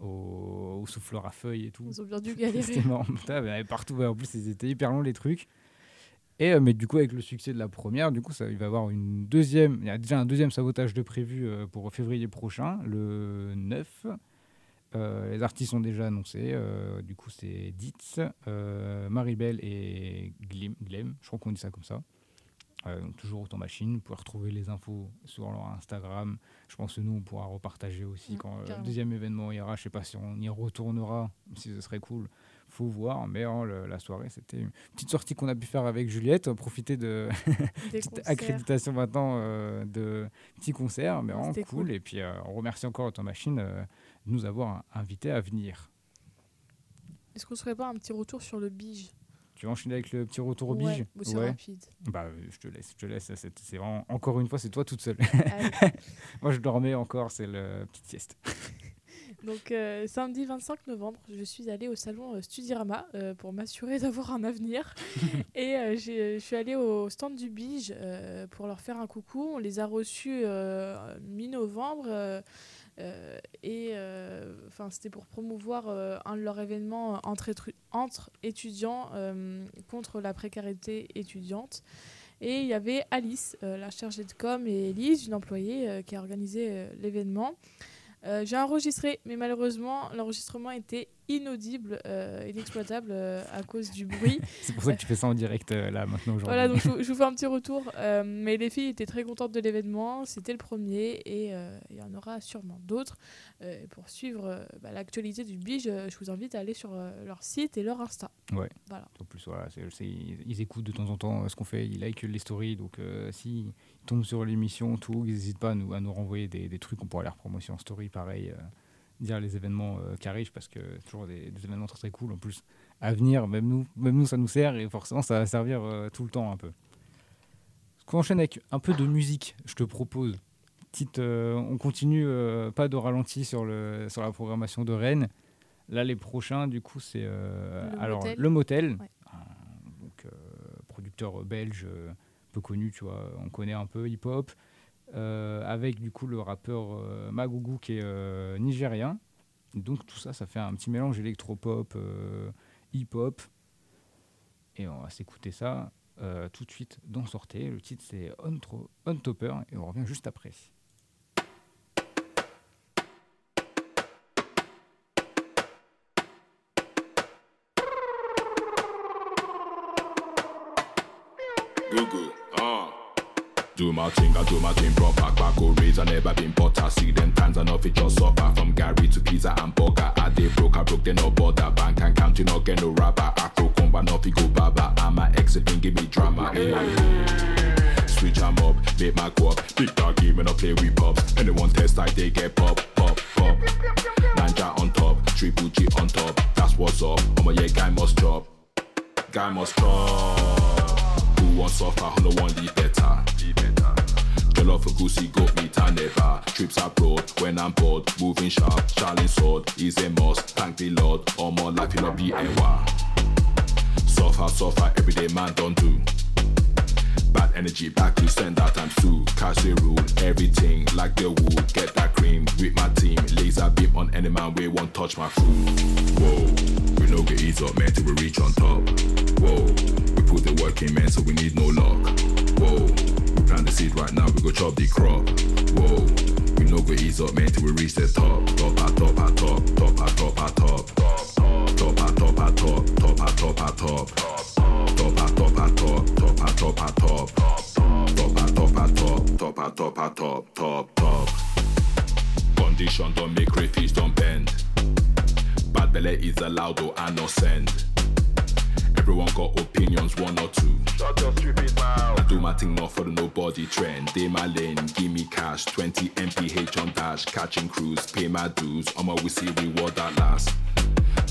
au, au souffleur à feuilles et tout. Ils ont bien dû galérer. C'était marrant. Il y partout. En plus, ils étaient hyper longs les trucs. Et mais du coup, avec le succès de la première, du coup, ça, il va y avoir une deuxième. Il y a déjà un deuxième sabotage de prévu pour février prochain, le 9. Euh, les artistes sont déjà annoncés. euh, du coup, c'est Ditz, euh, Maribel et Glim, Glem. Je crois qu'on dit ça comme ça. Euh, donc toujours autant machine. Vous pouvez retrouver les infos sur leur Instagram. Je pense que nous, on pourra repartager aussi Mm, quand euh, le carrément. deuxième événement ira. Je sais pas si on y retournera, si ce serait cool. Faut voir. Mais hein, le- la soirée, c'était une petite sortie qu'on a pu faire avec Juliette. Profiter de petite accréditation maintenant euh, de petits concerts. Mais vraiment cool. cool. Et puis, euh, on remercie encore autant machine euh, de nous avoir invités à venir. Est-ce qu'on serait pas un petit retour sur le bige Tu vas enchaîner avec le petit retour au Ouais, bige c'est rapide. Bah, euh, je te laisse, je te laisse. C'est vraiment, encore une fois, c'est toi toute seule. Allez. Moi, je dormais encore, c'est le petite sieste. Donc euh, samedi 25 novembre, je suis allée au salon euh, Studirama euh, pour m'assurer d'avoir un avenir. et euh, j'ai- je suis allée au stand du Bige euh, pour leur faire un coucou. On les a reçus euh, mi-novembre. Euh, et euh, enfin c'était pour promouvoir euh, un de leurs événements entre, étudiants contre la précarité étudiante. Et il y avait Alice, la chargée de com, et Elise, une employée qui a organisé l'événement. Euh, J'ai enregistré, mais malheureusement, l'enregistrement était inaudible, euh, inexploitable euh, à cause du bruit. C'est pour ça que tu fais ça en direct là maintenant aujourd'hui. Voilà, donc je, vous- je vous fais un petit retour. Mais les filles étaient très contentes de l'événement. C'était le premier et il y en aura sûrement d'autres. Pour suivre bah, l'actualité du Bige, je vous invite à aller sur leur site et leur Insta. Ouais. Voilà. En plus, voilà, ils écoutent de temps en temps ce qu'on fait, ils likent les stories. Donc, s'ils tombent sur l'émission, tout, ils n'hésitent pas à nous, à nous renvoyer des, des trucs. On pourra les repromotion en story, pareil. euh, dire les événements euh, qui arrivent parce que c'est toujours des, des événements très très cool. En plus, à venir, même nous, même nous ça nous sert et forcément, ça va servir euh, tout le temps un peu. On enchaîne avec un peu de musique, je te propose. Petite, euh, on continue, euh, pas de ralenti sur, le, sur la programmation de Rennes. Là, les prochains, du coup, c'est euh, Le alors Motel. le Motel, Ouais. un- donc producteur belge peu connu, tu vois, on connaît un peu hip-hop, euh, avec du coup le rappeur euh, qui est euh, nigérien. Donc tout ça, ça fait un petit mélange électropop, euh, hip-hop. Et on va s'écouter ça tout de suite dans Sortez. Le titre c'est On Topper et on revient juste après. Google, uh. Do my thing, I do my thing proper. Back or raise, I never been butter. See them times I know it just suffer. From Gary to pizza and burger. I they broke, I broke, they no bother. Bank and counting, no get no rapper. Afro comba, no go baba. I'm a exit, give me drama. eh. Switch I'm up, make my go up. Big dog game and I play with pop. Anyone test like they get pop, pop, pop. Ninja on top, triple G on top. That's what's up. Oh my yeah, guy must chop. Guy must chop. Who wants suffer, who no one live better. Jollof for goosey, goat meat and never. Trips abroad when I'm bored. Moving sharp, Charlie sword is a must. Thank the Lord, all my life a be ewa. Suffer, suffer, everyday man don't do. Bad energy back to send out times two. Cash the rule, everything like the wood. Get that cream with my team. Laser beam on any man, we won't touch my food. Whoa, we no get ease up, man, till we reach on top. Whoa, put the work in, man, so we need no luck. Whoa, plant the seed right now, we go chop the crop. Whoa, we no go ease up, man, till we reach the top. Top, at top, at top, top, at top, at top. Top, at top, at top, top, at top, at top. Top, at top, at top, top, at top, at top. Top, at top, at top, top, at top, at top, top, top. Condition don't make crayfish don't bend. Bad belly is allowed though I no send. Everyone got opinions, one or two. Shut your stupid mouth. I do my thing not for the nobody trend. Day my lane, give me cash. 20 MPH on dash, catching crews, pay my dues. I'ma see reward that last.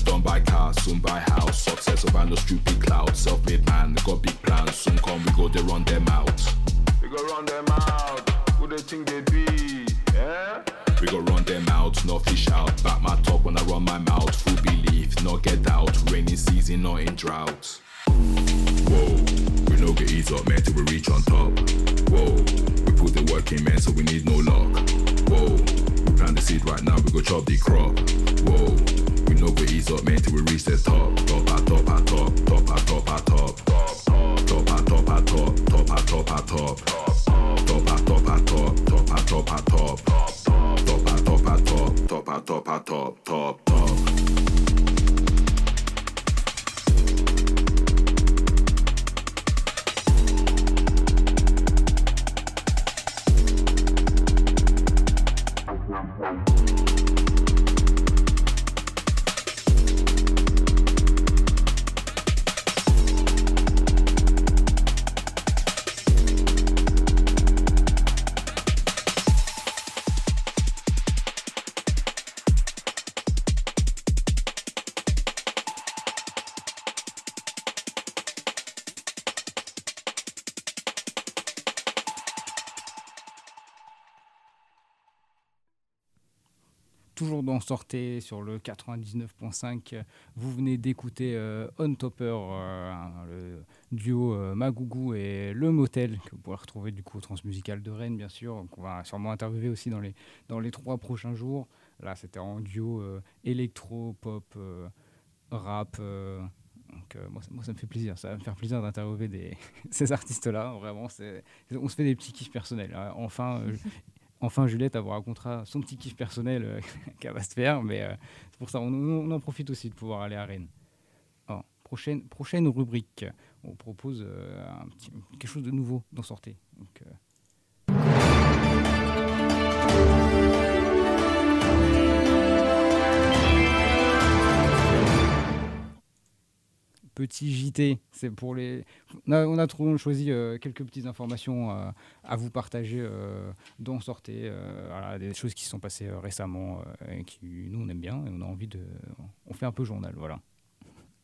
Don't buy cars, soon buy house. Success over no stupid cloud. Self-made man, got big plans. Soon come we go, they run them out. We go run them out. Who they think they be? Yeah? We go run them out, no fish out. Back my top when I run my mouth. Full belief, no get out. Rainy season, not in drought. Whoa, we no get ease up, man, till we reach on top. Whoa, we put the work in, man, so we need no luck. Whoa, we plant the seed right now, we go chop the crop. Whoa, we no go ease up, man, till we reach the top. Top, at top, at top, top, at top, at top. Top, at top, at top, top, at top, at top. Top, at top, at top, top, at top, at top top, I top, top, I top, I top, top, top. Sortez sur le 99.5. Vous venez d'écouter euh, On Topper, euh, le duo euh, Magougou et Le Motel, que vous pourrez retrouver du coup au Transmusical de Rennes, bien sûr, qu'on va sûrement interviewer aussi dans les, dans les trois prochains jours. Là, c'était en duo euh, électro, pop, euh, rap. donc, moi, ça, me fait plaisir. Ça va me faire plaisir d'interviewer ces artistes-là. Vraiment, on se fait des petits kiffs personnels. hein. Enfin, enfin Juliette avoir un contrat, son petit kiff personnel euh, qu'elle va se faire. Mais euh, c'est pour ça, on, en profite aussi de pouvoir aller à Rennes. Prochaine, rubrique, on propose euh, quelque chose de nouveau d'en sortir. Petit JT, c'est pour les. On a, choisi euh, quelques petites informations euh, à vous partager euh, dont sortez des choses qui se sont passées récemment et qui nous on aime bien et on a envie de. On fait un peu journal, voilà.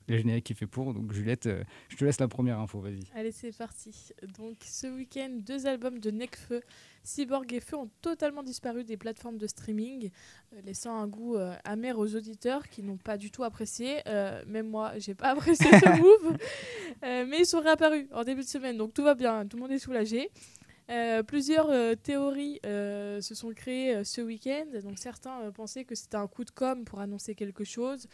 Le générique qui fait pour. Donc Juliette, euh, je te laisse la première info, vas-y. Allez, c'est parti. Donc, ce week-end, deux albums de Necfeu, Cyborg et Feu ont totalement disparu des plateformes de streaming, euh, laissant un goût euh, amer aux auditeurs qui n'ont pas du tout apprécié. Même moi, j'ai pas apprécié ce move. Mais ils sont réapparus en début de semaine, donc tout va bien, tout le monde est soulagé. Plusieurs théories se sont créées ce week-end. Donc certains pensaient que c'était un coup de com pour annoncer quelque chose.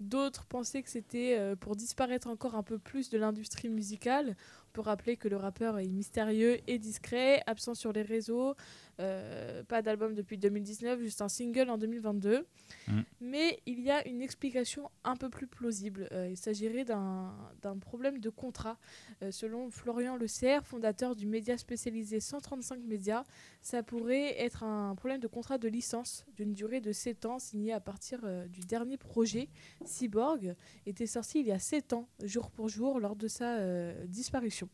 D'autres pensaient que c'était euh, pour disparaître encore un peu plus de l'industrie musicale. Peut rappeler que le rappeur est mystérieux et discret, absent sur les réseaux, euh, pas d'album depuis 2019, juste un single en 2022. Mm. Mais il y a une explication un peu plus plausible. Euh, il s'agirait d'un problème de contrat. Euh, selon Florian Le Serre, fondateur du média spécialisé 135 médias, ça pourrait être un problème de contrat de licence d'une durée de 7 ans signé à partir du dernier projet. Cyborg était sorti il y a 7 ans, jour pour jour, lors de sa disparition.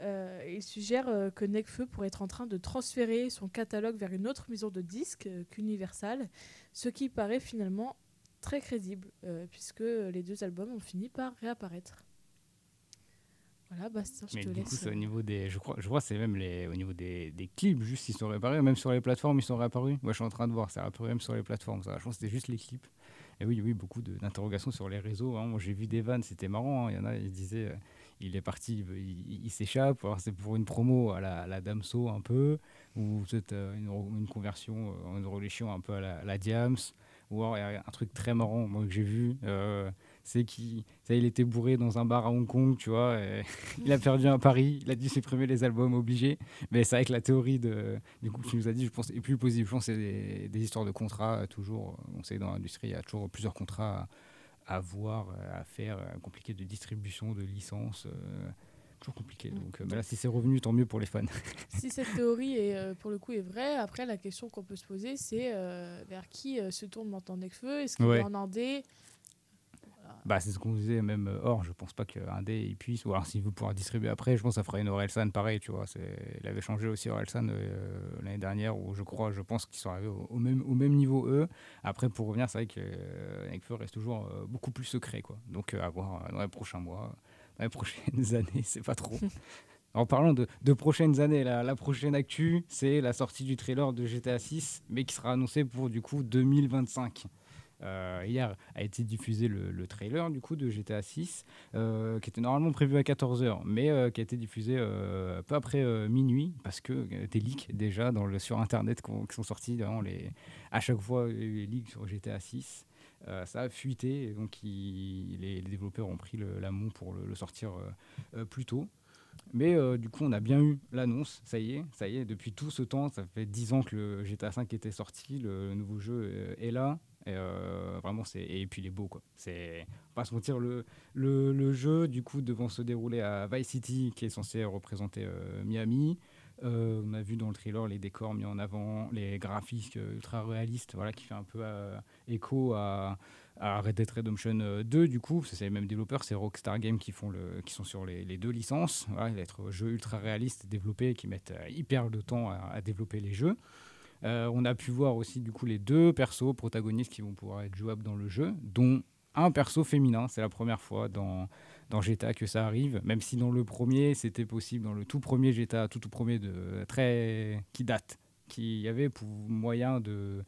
Euh, il suggère euh, que Necfeu pourrait être en train de transférer son catalogue vers une autre maison de disques euh, qu'Universal, ce qui paraît finalement très crédible, euh, puisque les deux albums ont fini par réapparaître. Voilà, Bastien, je Mais te du laisse. coup, c'est au niveau des. Je crois, je crois que c'est même les, au niveau des, des clips, juste ils sont réapparus. Même sur les plateformes, ils sont réapparus. Moi, je suis en train de voir, c'est réapparu même sur les plateformes. Ça. Je pense que c'était juste les clips. Et oui, oui, beaucoup de- d'interrogations sur les réseaux. hein. Moi, j'ai vu des vannes, c'était marrant. hein. Il y en a, ils disaient, euh, il est parti, il, s'échappe. Alors, c'est pour une promo à la, à la Damso un peu, ou peut-être euh, une, une conversion, euh, une relation un peu à la, la Diams. Ou alors, il y a un truc très marrant, que j'ai vu. euh, c'est qu'il était bourré dans un bar à Hong Kong, tu vois. et il a perdu à Paris, il a dû supprimer les albums obligés. Mais c'est que la théorie de, du coup, tu nous as dit, je pense, est plus plausible. Je pense c'est des, histoires de contrats, toujours. On sait, dans l'industrie, il y a toujours plusieurs contrats à, à voir, euh, à faire, euh, compliqué de distribution, de licence. euh, toujours compliqué. Donc euh, bah là, si c'est revenu, tant mieux pour les fans. si cette théorie est, pour le coup est vraie, après la question qu'on peut se poser c'est euh, vers qui se tourne maintenant Necfeu? Est-ce qu'il Ouais. est en indé Bah, c'est ce qu'on disait, même euh, Or, je pense pas qu'un dé il puisse, ou alors s'il veut pouvoir distribuer après, je pense que ça fera une Orelsan pareil, tu vois. Il avait changé aussi Orelsan euh, l'année dernière, où je crois, je pense qu'ils sont arrivés au, au même, au même niveau eux. Après, pour revenir, c'est vrai que euh, Nekfeu reste toujours euh, beaucoup plus secret, quoi. Donc, à voir dans les prochains mois, dans les prochaines années, c'est pas trop. En parlant de, de prochaines années, la, la prochaine actu, c'est la sortie du trailer de GTA 6, mais qui sera annoncé pour du coup 2025. Euh, hier a été diffusé le, le trailer du coup de GTA 6 euh, qui était normalement prévu à 14h mais euh, qui a été diffusé peu après minuit parce que des leaks déjà sur internet qui sont sortis les, à chaque fois les leaks sur GTA 6 Euh, ça a fuité donc les, développeurs ont pris l'amont pour le, sortir plus tôt. Mais du coup, on a bien eu l'annonce, ça y est, ça y est, depuis tout ce temps, ça fait 10 ans que le GTA V était sorti, le nouveau jeu est là, et euh, vraiment, c'est, et puis il est beau, quoi. C'est, on va se mentir, le, le, jeu, du coup, devant se dérouler à Vice City, qui est censé représenter euh, Miami, euh, on a vu dans le trailer les décors mis en avant, les graphiques ultra réalistes, voilà, qui fait un peu écho à, à Red Dead Redemption euh, 2, du coup, c'est les mêmes développeurs, c'est Rockstar Games qui, font le, qui sont sur les, deux licences. Voilà, être jeu ultra réaliste développé, qui mettent hyper de temps à développer les jeux. Euh, on a pu voir aussi du coup les deux persos protagonistes qui vont pouvoir être jouables dans le jeu, dont un perso féminin. C'est la première fois dans, dans GTA que ça arrive, même si dans le premier c'était possible, dans le tout premier GTA, tout tout premier de très qui date, qui y avait pour moyen de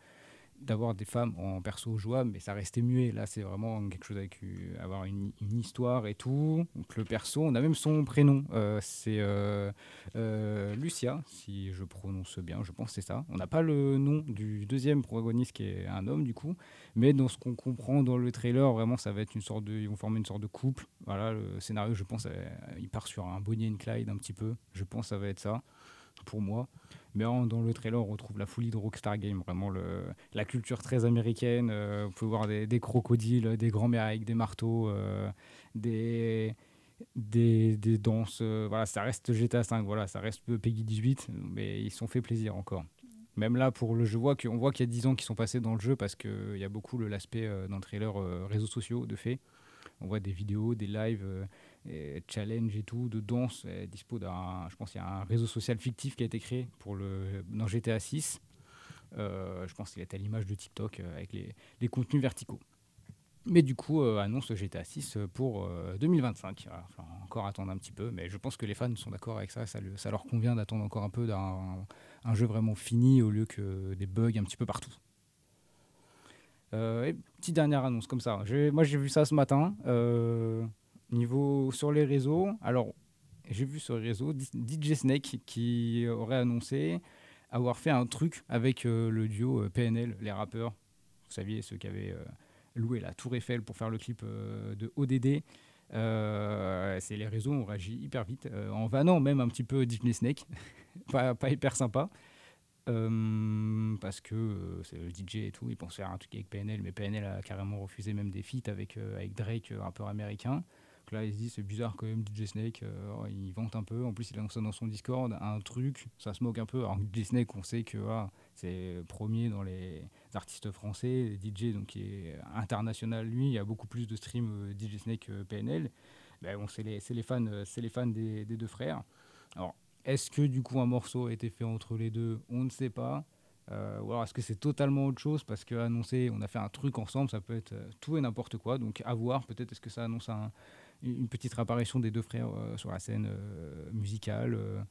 d'avoir des femmes en perso jouable, mais ça restait muet. Là, c'est vraiment quelque chose avec euh, avoir une, histoire et tout. Donc le perso, on a même son prénom. Euh, c'est euh, Lucia, si je prononce bien, je pense que c'est ça. On n'a pas le nom du deuxième protagoniste qui est un homme du coup, mais dans ce qu'on comprend dans le trailer, vraiment, ça va être une sorte de, ils vont former une sorte de couple. Voilà, le scénario, je pense, il part sur un Bonnie and Clyde un petit peu. Je pense que ça va être ça pour moi. Mais dans le trailer, on retrouve la folie de Rockstar Game, vraiment le, la culture très américaine. euh, vous pouvez voir des, crocodiles, des grands-mères avec des marteaux, euh, des, des, des danses. euh, voilà, ça reste GTA 5, voilà, ça reste Peggy 18, mais ils sont fait plaisir encore. Même là, pour le jeu, on voit qu'il- on voit qu'il y a 10 ans qui sont passés dans le jeu parce qu'il y a beaucoup l'aspect euh, dans le trailer euh, réseaux sociaux, de fait. On voit des vidéos, des lives, euh, challenge et tout, de danse, dispo d'un. Je pense qu'il y a un réseau social fictif qui a été créé pour le, dans GTA 6. Euh, je pense qu'il est à l'image de TikTok euh, avec les, contenus verticaux. Mais du coup, euh, annonce GTA 6 pour euh, 2025. Voilà, il va encore attendre un petit peu, mais je pense que les fans sont d'accord avec ça. Ça, le- ça leur convient d'attendre encore un peu d'un un jeu vraiment fini au lieu que des bugs un petit peu partout. Et petite dernière annonce comme ça. Moi, j'ai vu ça ce matin. Niveau sur les réseaux, alors j'ai vu sur les réseaux DJ Snake qui aurait annoncé avoir fait un truc avec euh, le duo euh, PNL, les rappeurs. Vous saviez, ceux qui avaient euh, loué la Tour Eiffel pour faire le clip de ODD. Les réseaux ont réagi hyper vite, en vannant même un petit peu DJ Snake, pas, hyper sympa. Euh, parce que c'est le DJ et tout, il pense faire un truc avec PNL, mais PNL a carrément refusé même des feats avec, avec Drake, rappeur américain. Donc là, il se dit, c'est bizarre quand même, DJ Snake, euh, il vante un peu. En plus, il annonce ça dans son Discord, un truc, ça se moque un peu. Alors DJ Snake, on sait que c'est premier dans les artistes français, DJ donc qui est international, lui, il y a beaucoup plus de streams euh, DJ Snake que PNL. Ben, c'est les, fans, euh, des, deux frères. Alors, est-ce que du coup un morceau a été fait entre les deux? On ne sait pas. Euh, ou alors est-ce que c'est totalement autre chose? Parce que annoncer, on a fait un truc ensemble, ça peut être euh, tout et n'importe quoi. Donc à voir, peut-être est-ce que ça annonce un- une petite réapparition des deux frères euh, sur la scène euh, musicale, euh,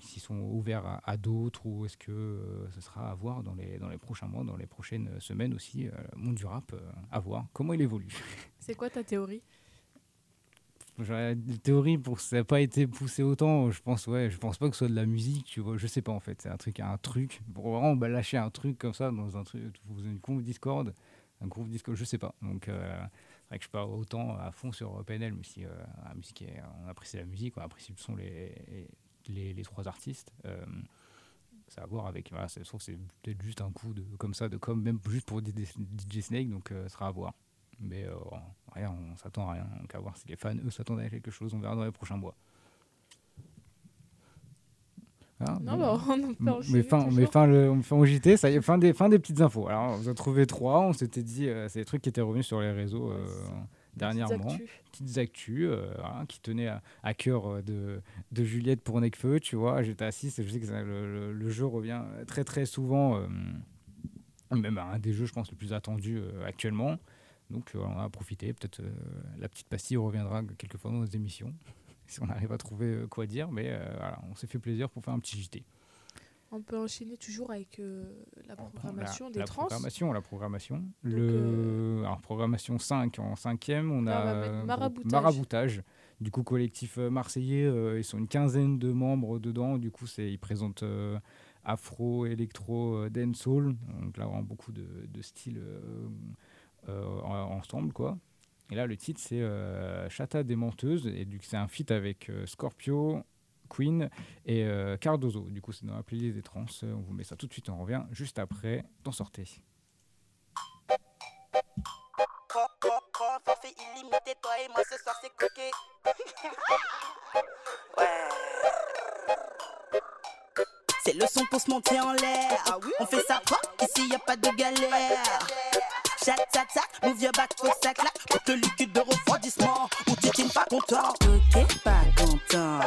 s'ils sont ouverts à, à d'autres, ou est-ce que euh, ce sera à voir dans les, dans les prochains mois, dans les prochaines semaines aussi, euh, le monde du rap, euh, à voir comment il évolue. C'est quoi ta théorie? J'aurais des théories pour que ça n'a pas été poussé autant. Je pense, ouais, je pense pas que ce soit de la musique, tu vois. Je sais pas en fait. C'est un truc, un truc. Pour vraiment bah, lâcher un truc comme ça dans un truc, vous une conf Discord, un groupe Discord, je sais pas. Donc, vrai que je suis pas autant à fond sur PNL, mais si euh, la musique on apprécie la musique, on apprécie le son les, trois artistes. Euh, ça a à voir avec. Voilà, je trouve c'est peut-être juste un coup de, comme ça, de com, même juste pour DJ Snake, donc euh, ce sera à voir. Mais euh, rien, on s'attend à rien. Donc à voir si les fans, eux, s'attendent à quelque chose. On verra dans les prochains mois. Voilà, Non, bah, on M- enchaîner mais fin, mais toujours. fin, le, on fait en JT, ça y est, fin des, fin des petites infos. Alors, on a trouvé trois. On s'était dit, euh, c'est des trucs qui étaient revenus sur les réseaux euh, dernièrement. actus. Petites actus euh, qui tenaient à, à cœur de, de Juliette pour Necfeu. Tu vois, j'étais assis et je sais que ça- le, le- le jeu revient très très souvent. même un des jeux, je pense, le plus attendu actuellement. Donc, on a profité. Peut-être la petite pastille reviendra quelquefois dans nos émissions, si on arrive à trouver euh, quoi dire. Mais euh, voilà, on s'est fait plaisir pour faire un petit JT. On peut enchaîner toujours avec euh, la programmation la, des la trans. programmation, la programmation. Donc, le, alors, programmation 5 en cinquième, on Là, on a Maraboutage. Maraboutage. Du coup, collectif marseillais, euh, ils sont une quinzaine de membres dedans. Du coup, ils présentent afro, électro, dancehall. Donc là, vraiment beaucoup de, de styles en- ensemble, quoi. Et là, le titre, c'est euh, Chata des menteuses. Et du coup, c'est un feat avec euh, Scorpio, Queen et euh, Cardozo. Du coup, c'est dans la playlist des trans. On vous met ça tout de suite. On revient juste après. T'en sortez. C'est le son pour se monter en l'air. On fait ça propre, ici y a pas de galère. Chat, chat, chat, move your back, faut que ça claque. Pour te liquide de refroidissement, ou tu t'es pas content. Pas content.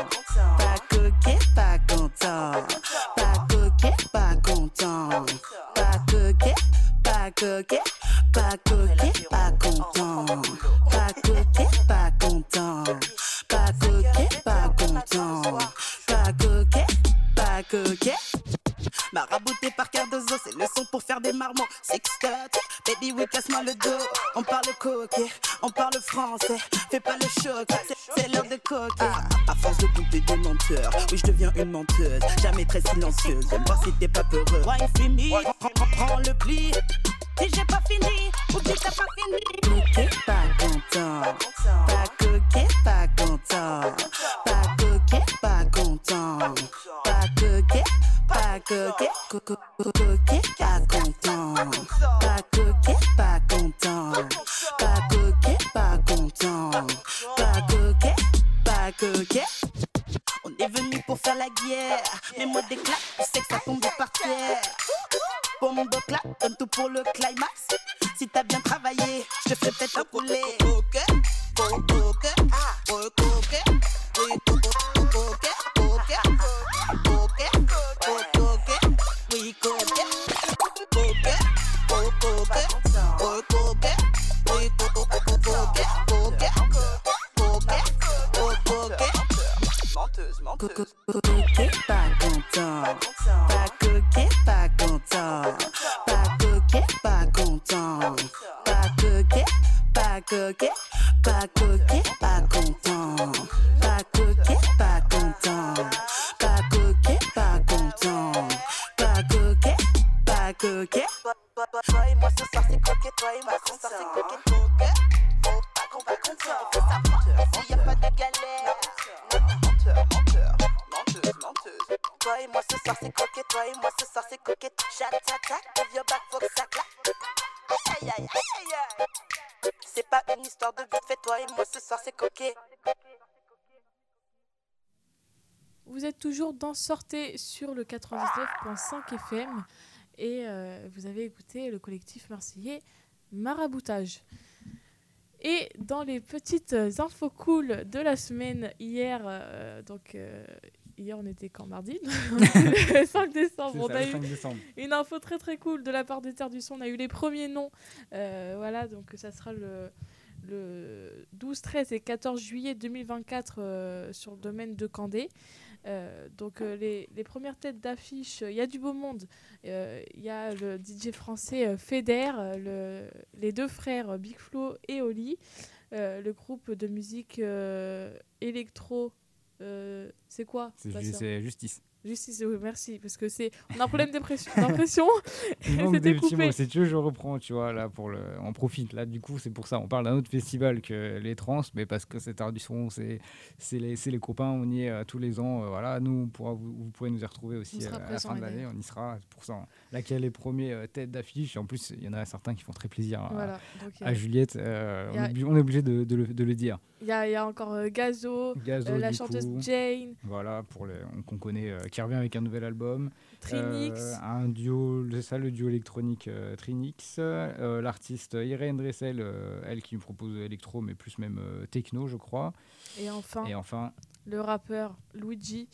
Pas coquet, pas content. Pas coquet, pas content. Pas coquet, pas coquet. Pas coquet, pas content. Pas coquet, pas content. Pas coquet, pas content. Pas coquet, pas coquet. Marabouté par Cardozo, c'est le son pour faire des marmots. Six cut, baby, oui, casse-moi le dos. On parle coquet, on parle français. Fais pas le choc, c'est- l'heure de coquet. Ah, à force de goûter des menteurs, oui, je deviens une menteuse. Jamais très silencieuse, j'aime voir si t'es pas peureux. Wine fini, prends, le pli. Si j'ai pas fini, ou si t'as pas fini. Coquet, pas content. Pas coquet, pas content. Pas coquet, pas content. Pas coquet, pas coquet. co- co- coquet, pas content. Pas coquet, pas content. Pas coquet, pas content. Pas coquet, pas coquet. On est venu pour faire la guerre. Mais moi claques, tu sais que ça tombe par terre. Pour mon bloc là, donne tout pour le climax. Si t'as bien travaillé, je te ferai peut-être un poulet. Coquet, coquet, coquet, coquet, Coquet, pas content. Pas coquet, pas content. Pas coquet, pas content. Pas coquet, pas coquet. Pas coquet, pas content. Pas coquet, pas content. Pas coquet, pas content. Pas coquet, pas coquet. Toi et moi ce soir c'est coquet, toi et moi ce soir c'est coquet, coquet. Faut pas qu'on va content. Vous êtes toujours dans Sortez sur le 99.5 FM et euh, vous avez écouté le collectif marseillais Maraboutage. Et dans les petites infos cool de la semaine, hier, euh, donc euh, hier on était quand mardi, le 5 décembre, on ça, a eu 5 décembre. une info très très cool de la part des Terres du Son. On a eu les premiers noms, Euh, voilà, donc ça sera le, le 12, 13 et 14 juillet 2024 euh, sur le domaine de Candé. Euh, donc euh, les, les premières têtes d'affiche, il y a du beau monde. Euh, Il y a le DJ français euh, Feder, euh, le- les deux frères euh, Big Flo et Oli, euh, le groupe de musique euh, électro. Euh, c'est quoi C'est justice. Justice, oui, merci, parce que c'est on a un problème d'impression. C'était coupé. tu veux, je reprends, tu vois, là, pour le... on profite. Là, du coup, c'est pour ça. On parle d'un autre festival que les trans, mais parce que c'est Art du Son, c'est c'est les, c'est les copains, on y est euh, tous les ans. euh, voilà, nous, on pourra, vous, vous pouvez nous y retrouver aussi euh, à la fin de l'année. On y sera, c'est pour ça. Là, qu'il y a les premiers têtes d'affiche. En plus, il y en a certains qui font très plaisir à, Voilà, donc, à Juliette. on, est obligé, on est obligé de, de le, de le dire. Il y a, il y a encore Gazo, Gazo, la chanteuse coup. Jane, Voilà, pour qu'on connaît, qui revient avec un nouvel album. Trinix. Euh, un duo, c'est ça le duo électronique euh, Trinix. Euh, L'artiste Irène Dressel, elle qui me propose électro, mais plus même techno, je crois. Et enfin, Et enfin, le rappeur Luigi,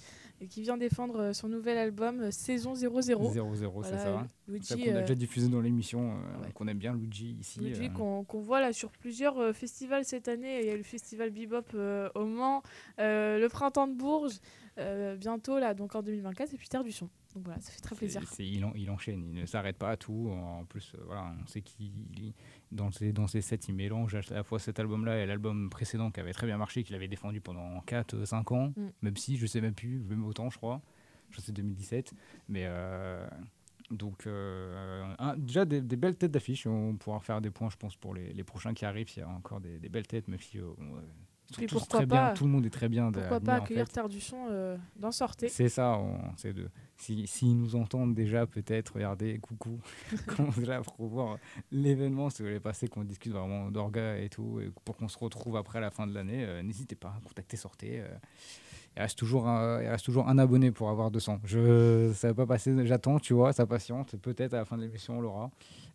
qui vient défendre son nouvel album Saison 00. 00, c'est Voilà, ça. Luigi, Ça qu'on a déjà diffusé dans l'émission, euh, qu'on aime bien, Luigi, ici. Luigi euh, qu'on qu'on voit là sur plusieurs euh, festivals cette année. Il y a le festival Bebop au Mans, le Printemps de Bourges, euh, bientôt là, donc en 2024, et puis Terre du Son. Donc voilà, ça fait très plaisir. C'est- c'est- il, en- il enchaîne, il ne s'arrête pas à tout. En plus, euh, voilà, on sait qu'il dans ses, dans ses sets, il mélange à la fois cet album-là et l'album précédent qui avait très bien marché, qu'il avait défendu pendant 4-5 ans, Mm. même si je sais même plus, même autant, je crois. Je sais 2017. Mais euh, donc, euh, un- déjà des, des belles têtes d'affiche. On pourra faire des points, je pense, pour les, les prochains qui arrivent. S'il y a encore des, des belles têtes, mais ils sont tous très pas- bien. Tout le monde est très bien. Pourquoi pas en accueillir fait. Terre du Son euh, dans Sortez C'est ça, c'est de. S'ils si, s'ils nous entendent déjà, peut-être, regardez, coucou, comment là pour voir l'événement, si vous voulez passer, qu'on discute vraiment d'orga et tout, et pour qu'on se retrouve après la fin de l'année, euh, n'hésitez pas à contacter Sortez. euh, il, reste toujours un, il reste toujours un abonné pour avoir 200. Je, ça va pas passer, j'attends, tu vois, ça patiente. Peut-être à la fin de l'émission, on l'aura.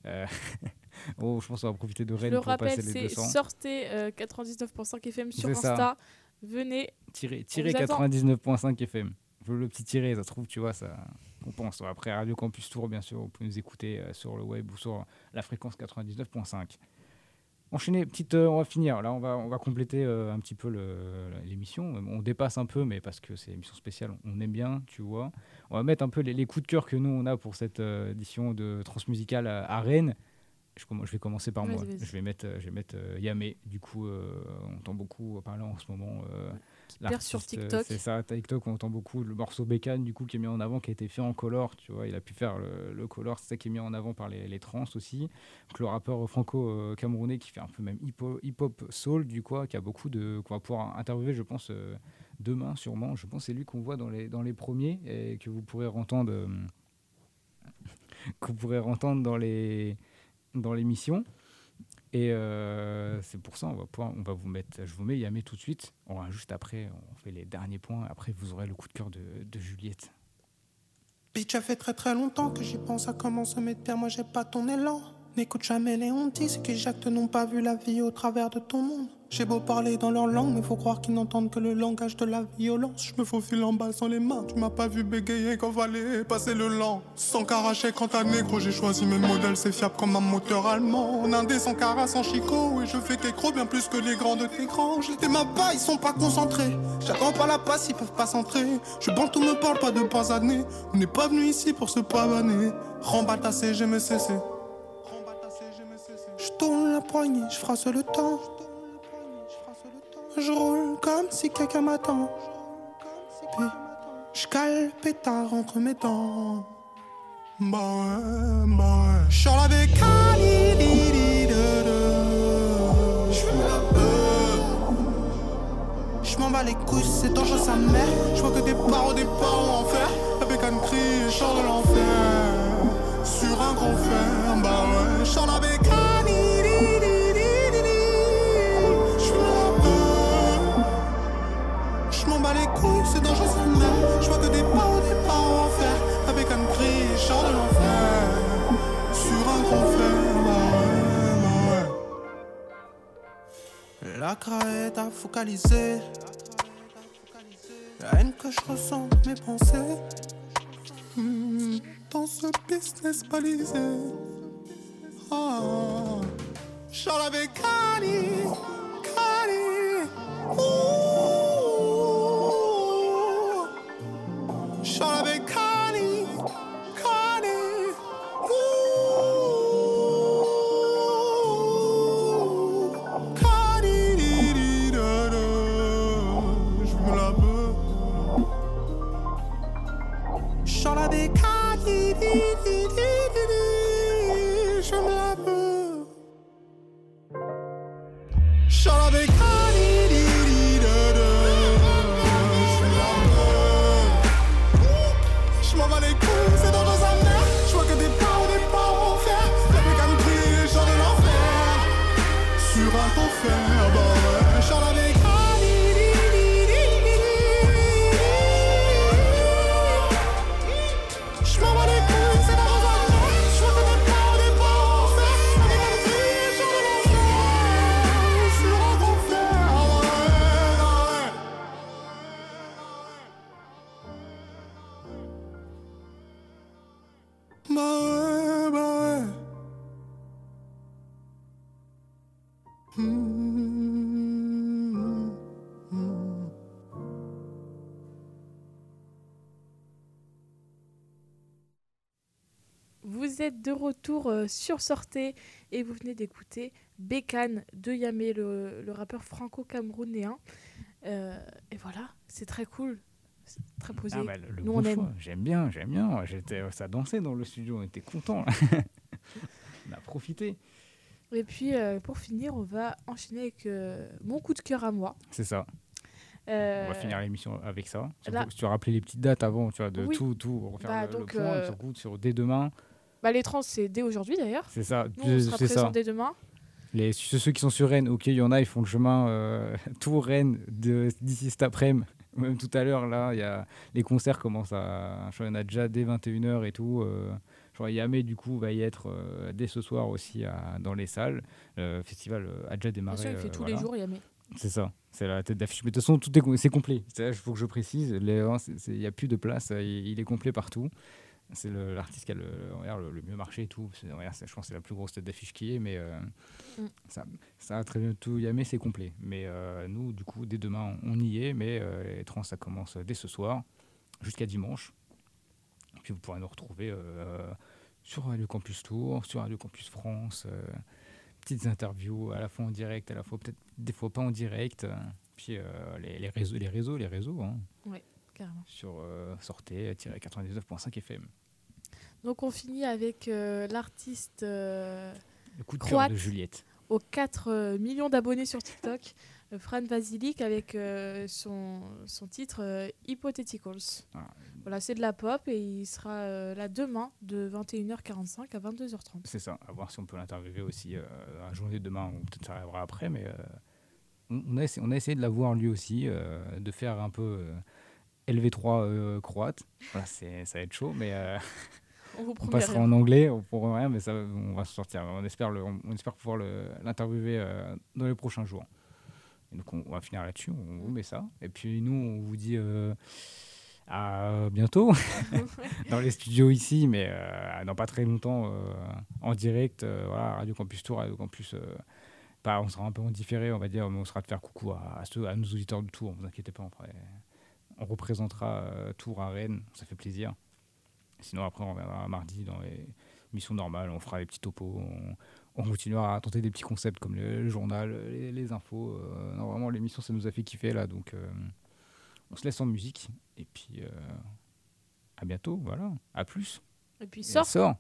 Euh, oh, je pense qu'on va profiter de Rennes le pour rappelle, passer les c'est 200. Sortez euh, 99.5 FM sur C'est ça. Insta. Venez. Vous attend. 99.5 FM. Je veux le petit tiré, ça trouve, tu vois, ça compense. Après, Radio Campus Tour, bien sûr, vous pouvez nous écouter euh, sur le web ou sur la fréquence 99.5. Enchaîner, petite, euh, on va finir. Là, on va, on va compléter euh, un petit peu l'émission. On dépasse un peu, mais parce que c'est une émission spéciale, on aime bien, tu vois. On va mettre un peu les, les coups de cœur que nous, on a pour cette euh, édition de Transmusicale à, à Rennes. Je, vais commencer par moi. Je vais mettre, je vais mettre Yamé. Du coup, on entend beaucoup parler en ce moment. Euh, perce sur euh, TikTok. C'est ça, TikTok, on entend beaucoup. Le morceau Bécane, du coup, qui est mis en avant, qui a été fait en color. Tu vois, il a pu faire le, le color, c'est ça qui est mis en avant par les, les trans aussi. Donc, le rappeur franco-camerounais qui fait un peu même hip-hop soul, du coup, qui a beaucoup de. qu'on va pouvoir interviewer, je pense, euh, demain, sûrement. Je pense que c'est lui qu'on voit dans les, dans les premiers et que vous pourrez entendre. euh, qu'on pourrait entendre dans les dans l'émission. Et euh, c'est pour ça, on va, vous mettre, je vous mets Yamé tout de suite. On va juste après, on fait les derniers points. Après, vous aurez le coup de cœur de, de Juliette. Bitch, ça fait très très longtemps que j'y pense à comment se mettre pire. Moi, j'ai pas ton élan. N'écoute jamais les hontis, ceux qui jactent n'ont pas vu la vie au travers de ton monde. J'ai beau parler dans leur langue, mais faut croire qu'ils n'entendent que le langage de la violence. Je me faufile en bas sans les mains. Tu m'as pas vu bégayer quand fallait passer le lent. Sans caracher quand t'as négro, j'ai choisi mes modèles, c'est fiable comme un moteur allemand. En indé sans cara, sans chicot, et je fais qu'écro bien plus que les grands de tes grands. J'étais ma bas, ils sont pas concentrés. J'attends pas la passe, ils peuvent pas s'entrer. Je bande tout me parle pas de pas années. On n'est pas venu ici pour se pavaner. Ta CG, me cesser. Je tourne la poignée, je frasse le temps. Je roule comme si quelqu'un m'attend. Puis je cale pétard entre mes dents. Bah ouais. J'suis la bécane, beuh. J'm'en bats les couilles, c'est dangereux sa mère. J'vois que des barreaux, des barreaux en fer. La bécane crie, et chante de l'enfer. Sur un gros fer, bah ouais. J'suis la La craie à focaliser. La haine que je ressens mes pensées. Hmm, Dans ce business balisé. Oh. Chant avec Kali, Vous êtes de retour euh, sur Sortez et vous venez d'écouter Bécane de Yamé, le, le rappeur franco-camerounéen. Euh, et voilà, c'est très cool. C'est très posé. Ah bah, le le Nous, bon on aime. choix. J'aime bien, j'aime bien. J'étais, ça dansait dans le studio, on était contents. on a profité. Et puis, euh, pour finir, on va enchaîner avec euh, mon coup de cœur à moi. C'est ça. Euh, On va finir l'émission avec ça. Là- tu- as rappelé les petites dates avant, tu vois, de Oui. tout, tout, refaire Bah, le, le donc, point, sur, sur dès demain. Bah, les trans, c'est dès aujourd'hui d'ailleurs. C'est ça, Nous, on sera ça. dès demain. Les, ceux qui sont sur Rennes, ok, il y en a, ils font le chemin euh, Tours Rennes d'ici cet après-midi. Même tout à l'heure, là, il y a, les concerts commencent à. Qu'il y en a déjà dès 21h et tout. euh, Yamé, du coup, va y être euh, dès ce soir aussi à- dans les salles. Le festival euh, a déjà démarré. Sûr, il fait tous les jours, Yamé. C'est ça, c'est la tête d'affiche. Mais de toute façon, tout est, c'est complet. Il faut que je précise. hein, Il n'y a plus de place, il, il est complet partout. C'est l'artiste qui a le, le, le mieux marché et tout. Regarde, je pense que c'est la plus grosse tête d'affiche qui est, mais euh, Mm. ça, ça a très bien tout Yamé, c'est complet. Mais euh, nous, du coup, dès demain, on y est, mais euh, les trans, ça commence dès ce soir jusqu'à dimanche. Et puis vous pourrez nous retrouver sur Radio Campus Tour, sur Radio Campus France. petites interviews à la fois en direct, à la fois peut-être des fois pas en direct. Puis les, les réseaux, les réseaux, les réseaux. hein, Ouais, carrément. sur euh, sortez-99.5 FM. Donc, on finit avec euh, l'artiste euh, Le coup de cœur croate de Juliette. aux 4 euh, millions d'abonnés sur TikTok. euh, Fran Vasilic avec euh, son, son titre Hypotheticals. Voilà, c'est de la pop et il sera là demain de 21h45 à 22h30. C'est ça, à voir si on peut l'interviewer aussi la journée de demain, ou peut-être ça arrivera après, mais on, a essayé, on a essayé de la voir lui aussi, de faire un peu euh, LV3 euh, croate. Voilà, ça va être chaud, mais On passera rien. en anglais, on pourra rien, mais ça, on va se sortir. On espère, le- on, espère pouvoir l'interviewer euh, dans les prochains jours. Et donc on, on va finir là-dessus, on vous met ça. Et puis nous, on vous dit euh, à bientôt dans les studios ici, mais euh, dans pas très longtemps euh, en direct. voilà, Radio Campus Tour, Radio Campus. bah, on sera un peu en différé, on va dire, mais on sera de faire coucou à, à ceux, à nos auditeurs de Tours. Ne vous inquiétez pas, on, on représentera Tours à Rennes, ça fait plaisir. Sinon, après, on reviendra mardi dans les missions normales, on fera des petits topos, on, on continuera à tenter des petits concepts comme le, le journal, les, les infos. euh, non, vraiment, l'émission, ça nous a fait kiffer là, donc euh, on se laisse en musique. Et puis, euh, à bientôt, voilà, à plus. Et puis, sort. sort.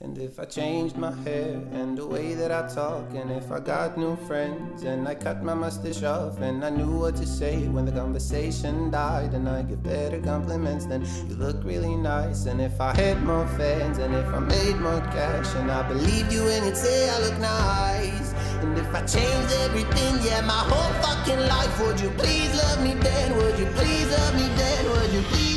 And if I changed my hair and the way that I talk, and if I got new friends and I cut my mustache off, and I knew what to say when the conversation died, and I get better compliments, then you look really nice. And if I had more fans, and if I made more cash, and I believed you when you'd say I look nice. And if I changed everything, yeah, my whole fucking life, would you please love me then? Would you please love me then? Would you please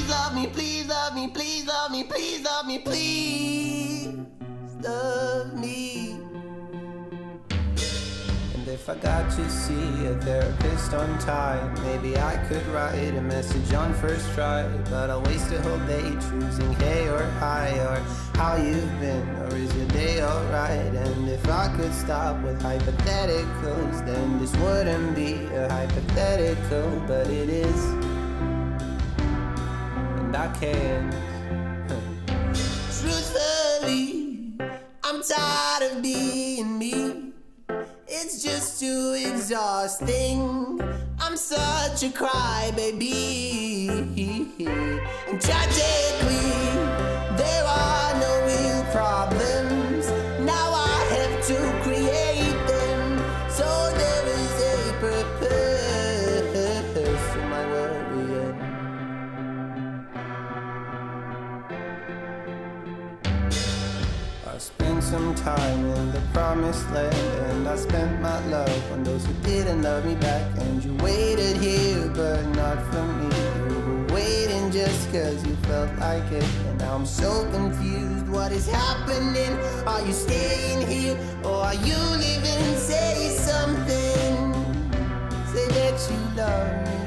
I got to see a therapist on time, maybe I could write a message on first try. But I'll waste a whole day choosing hey or hi or how you've been or is your day alright? And if I could stop with hypotheticals, then this wouldn't be a hypothetical, but it is. And I can't. Truthfully, I'm tired of being me. It's just too exhausting. I'm such a crybaby. And tragically, there are no real problems. Some time in the promised land. And I spent my love on those who didn't love me back. And you waited here but not for me. You were waiting just cause you felt like it. And now I'm so confused. What is happening? Are you staying here? Or are you leaving? Say something. Say that you love me.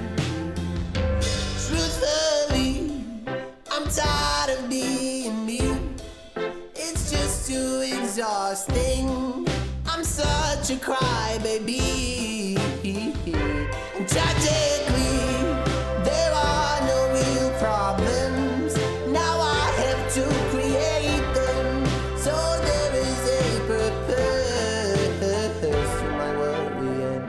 Truthfully I'm tired exhausting. I'm such a crybaby. Tragically, there are no real problems. Now I have to create them. So there is a purpose to my worrying.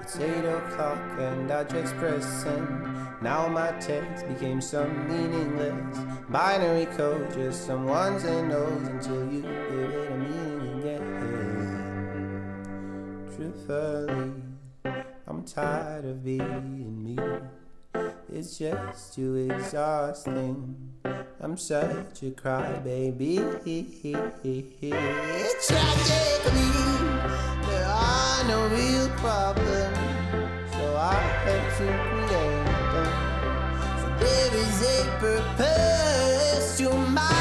It's eight o'clock and I just press send. Now my text became so meaningless. Binary code, just some ones and O's until you give it a meaning again. Truthfully, I'm tired of being me. It's just too exhausting. I'm such a crybaby. Tragically, there are no real problems, so I have to create there is a purpose to my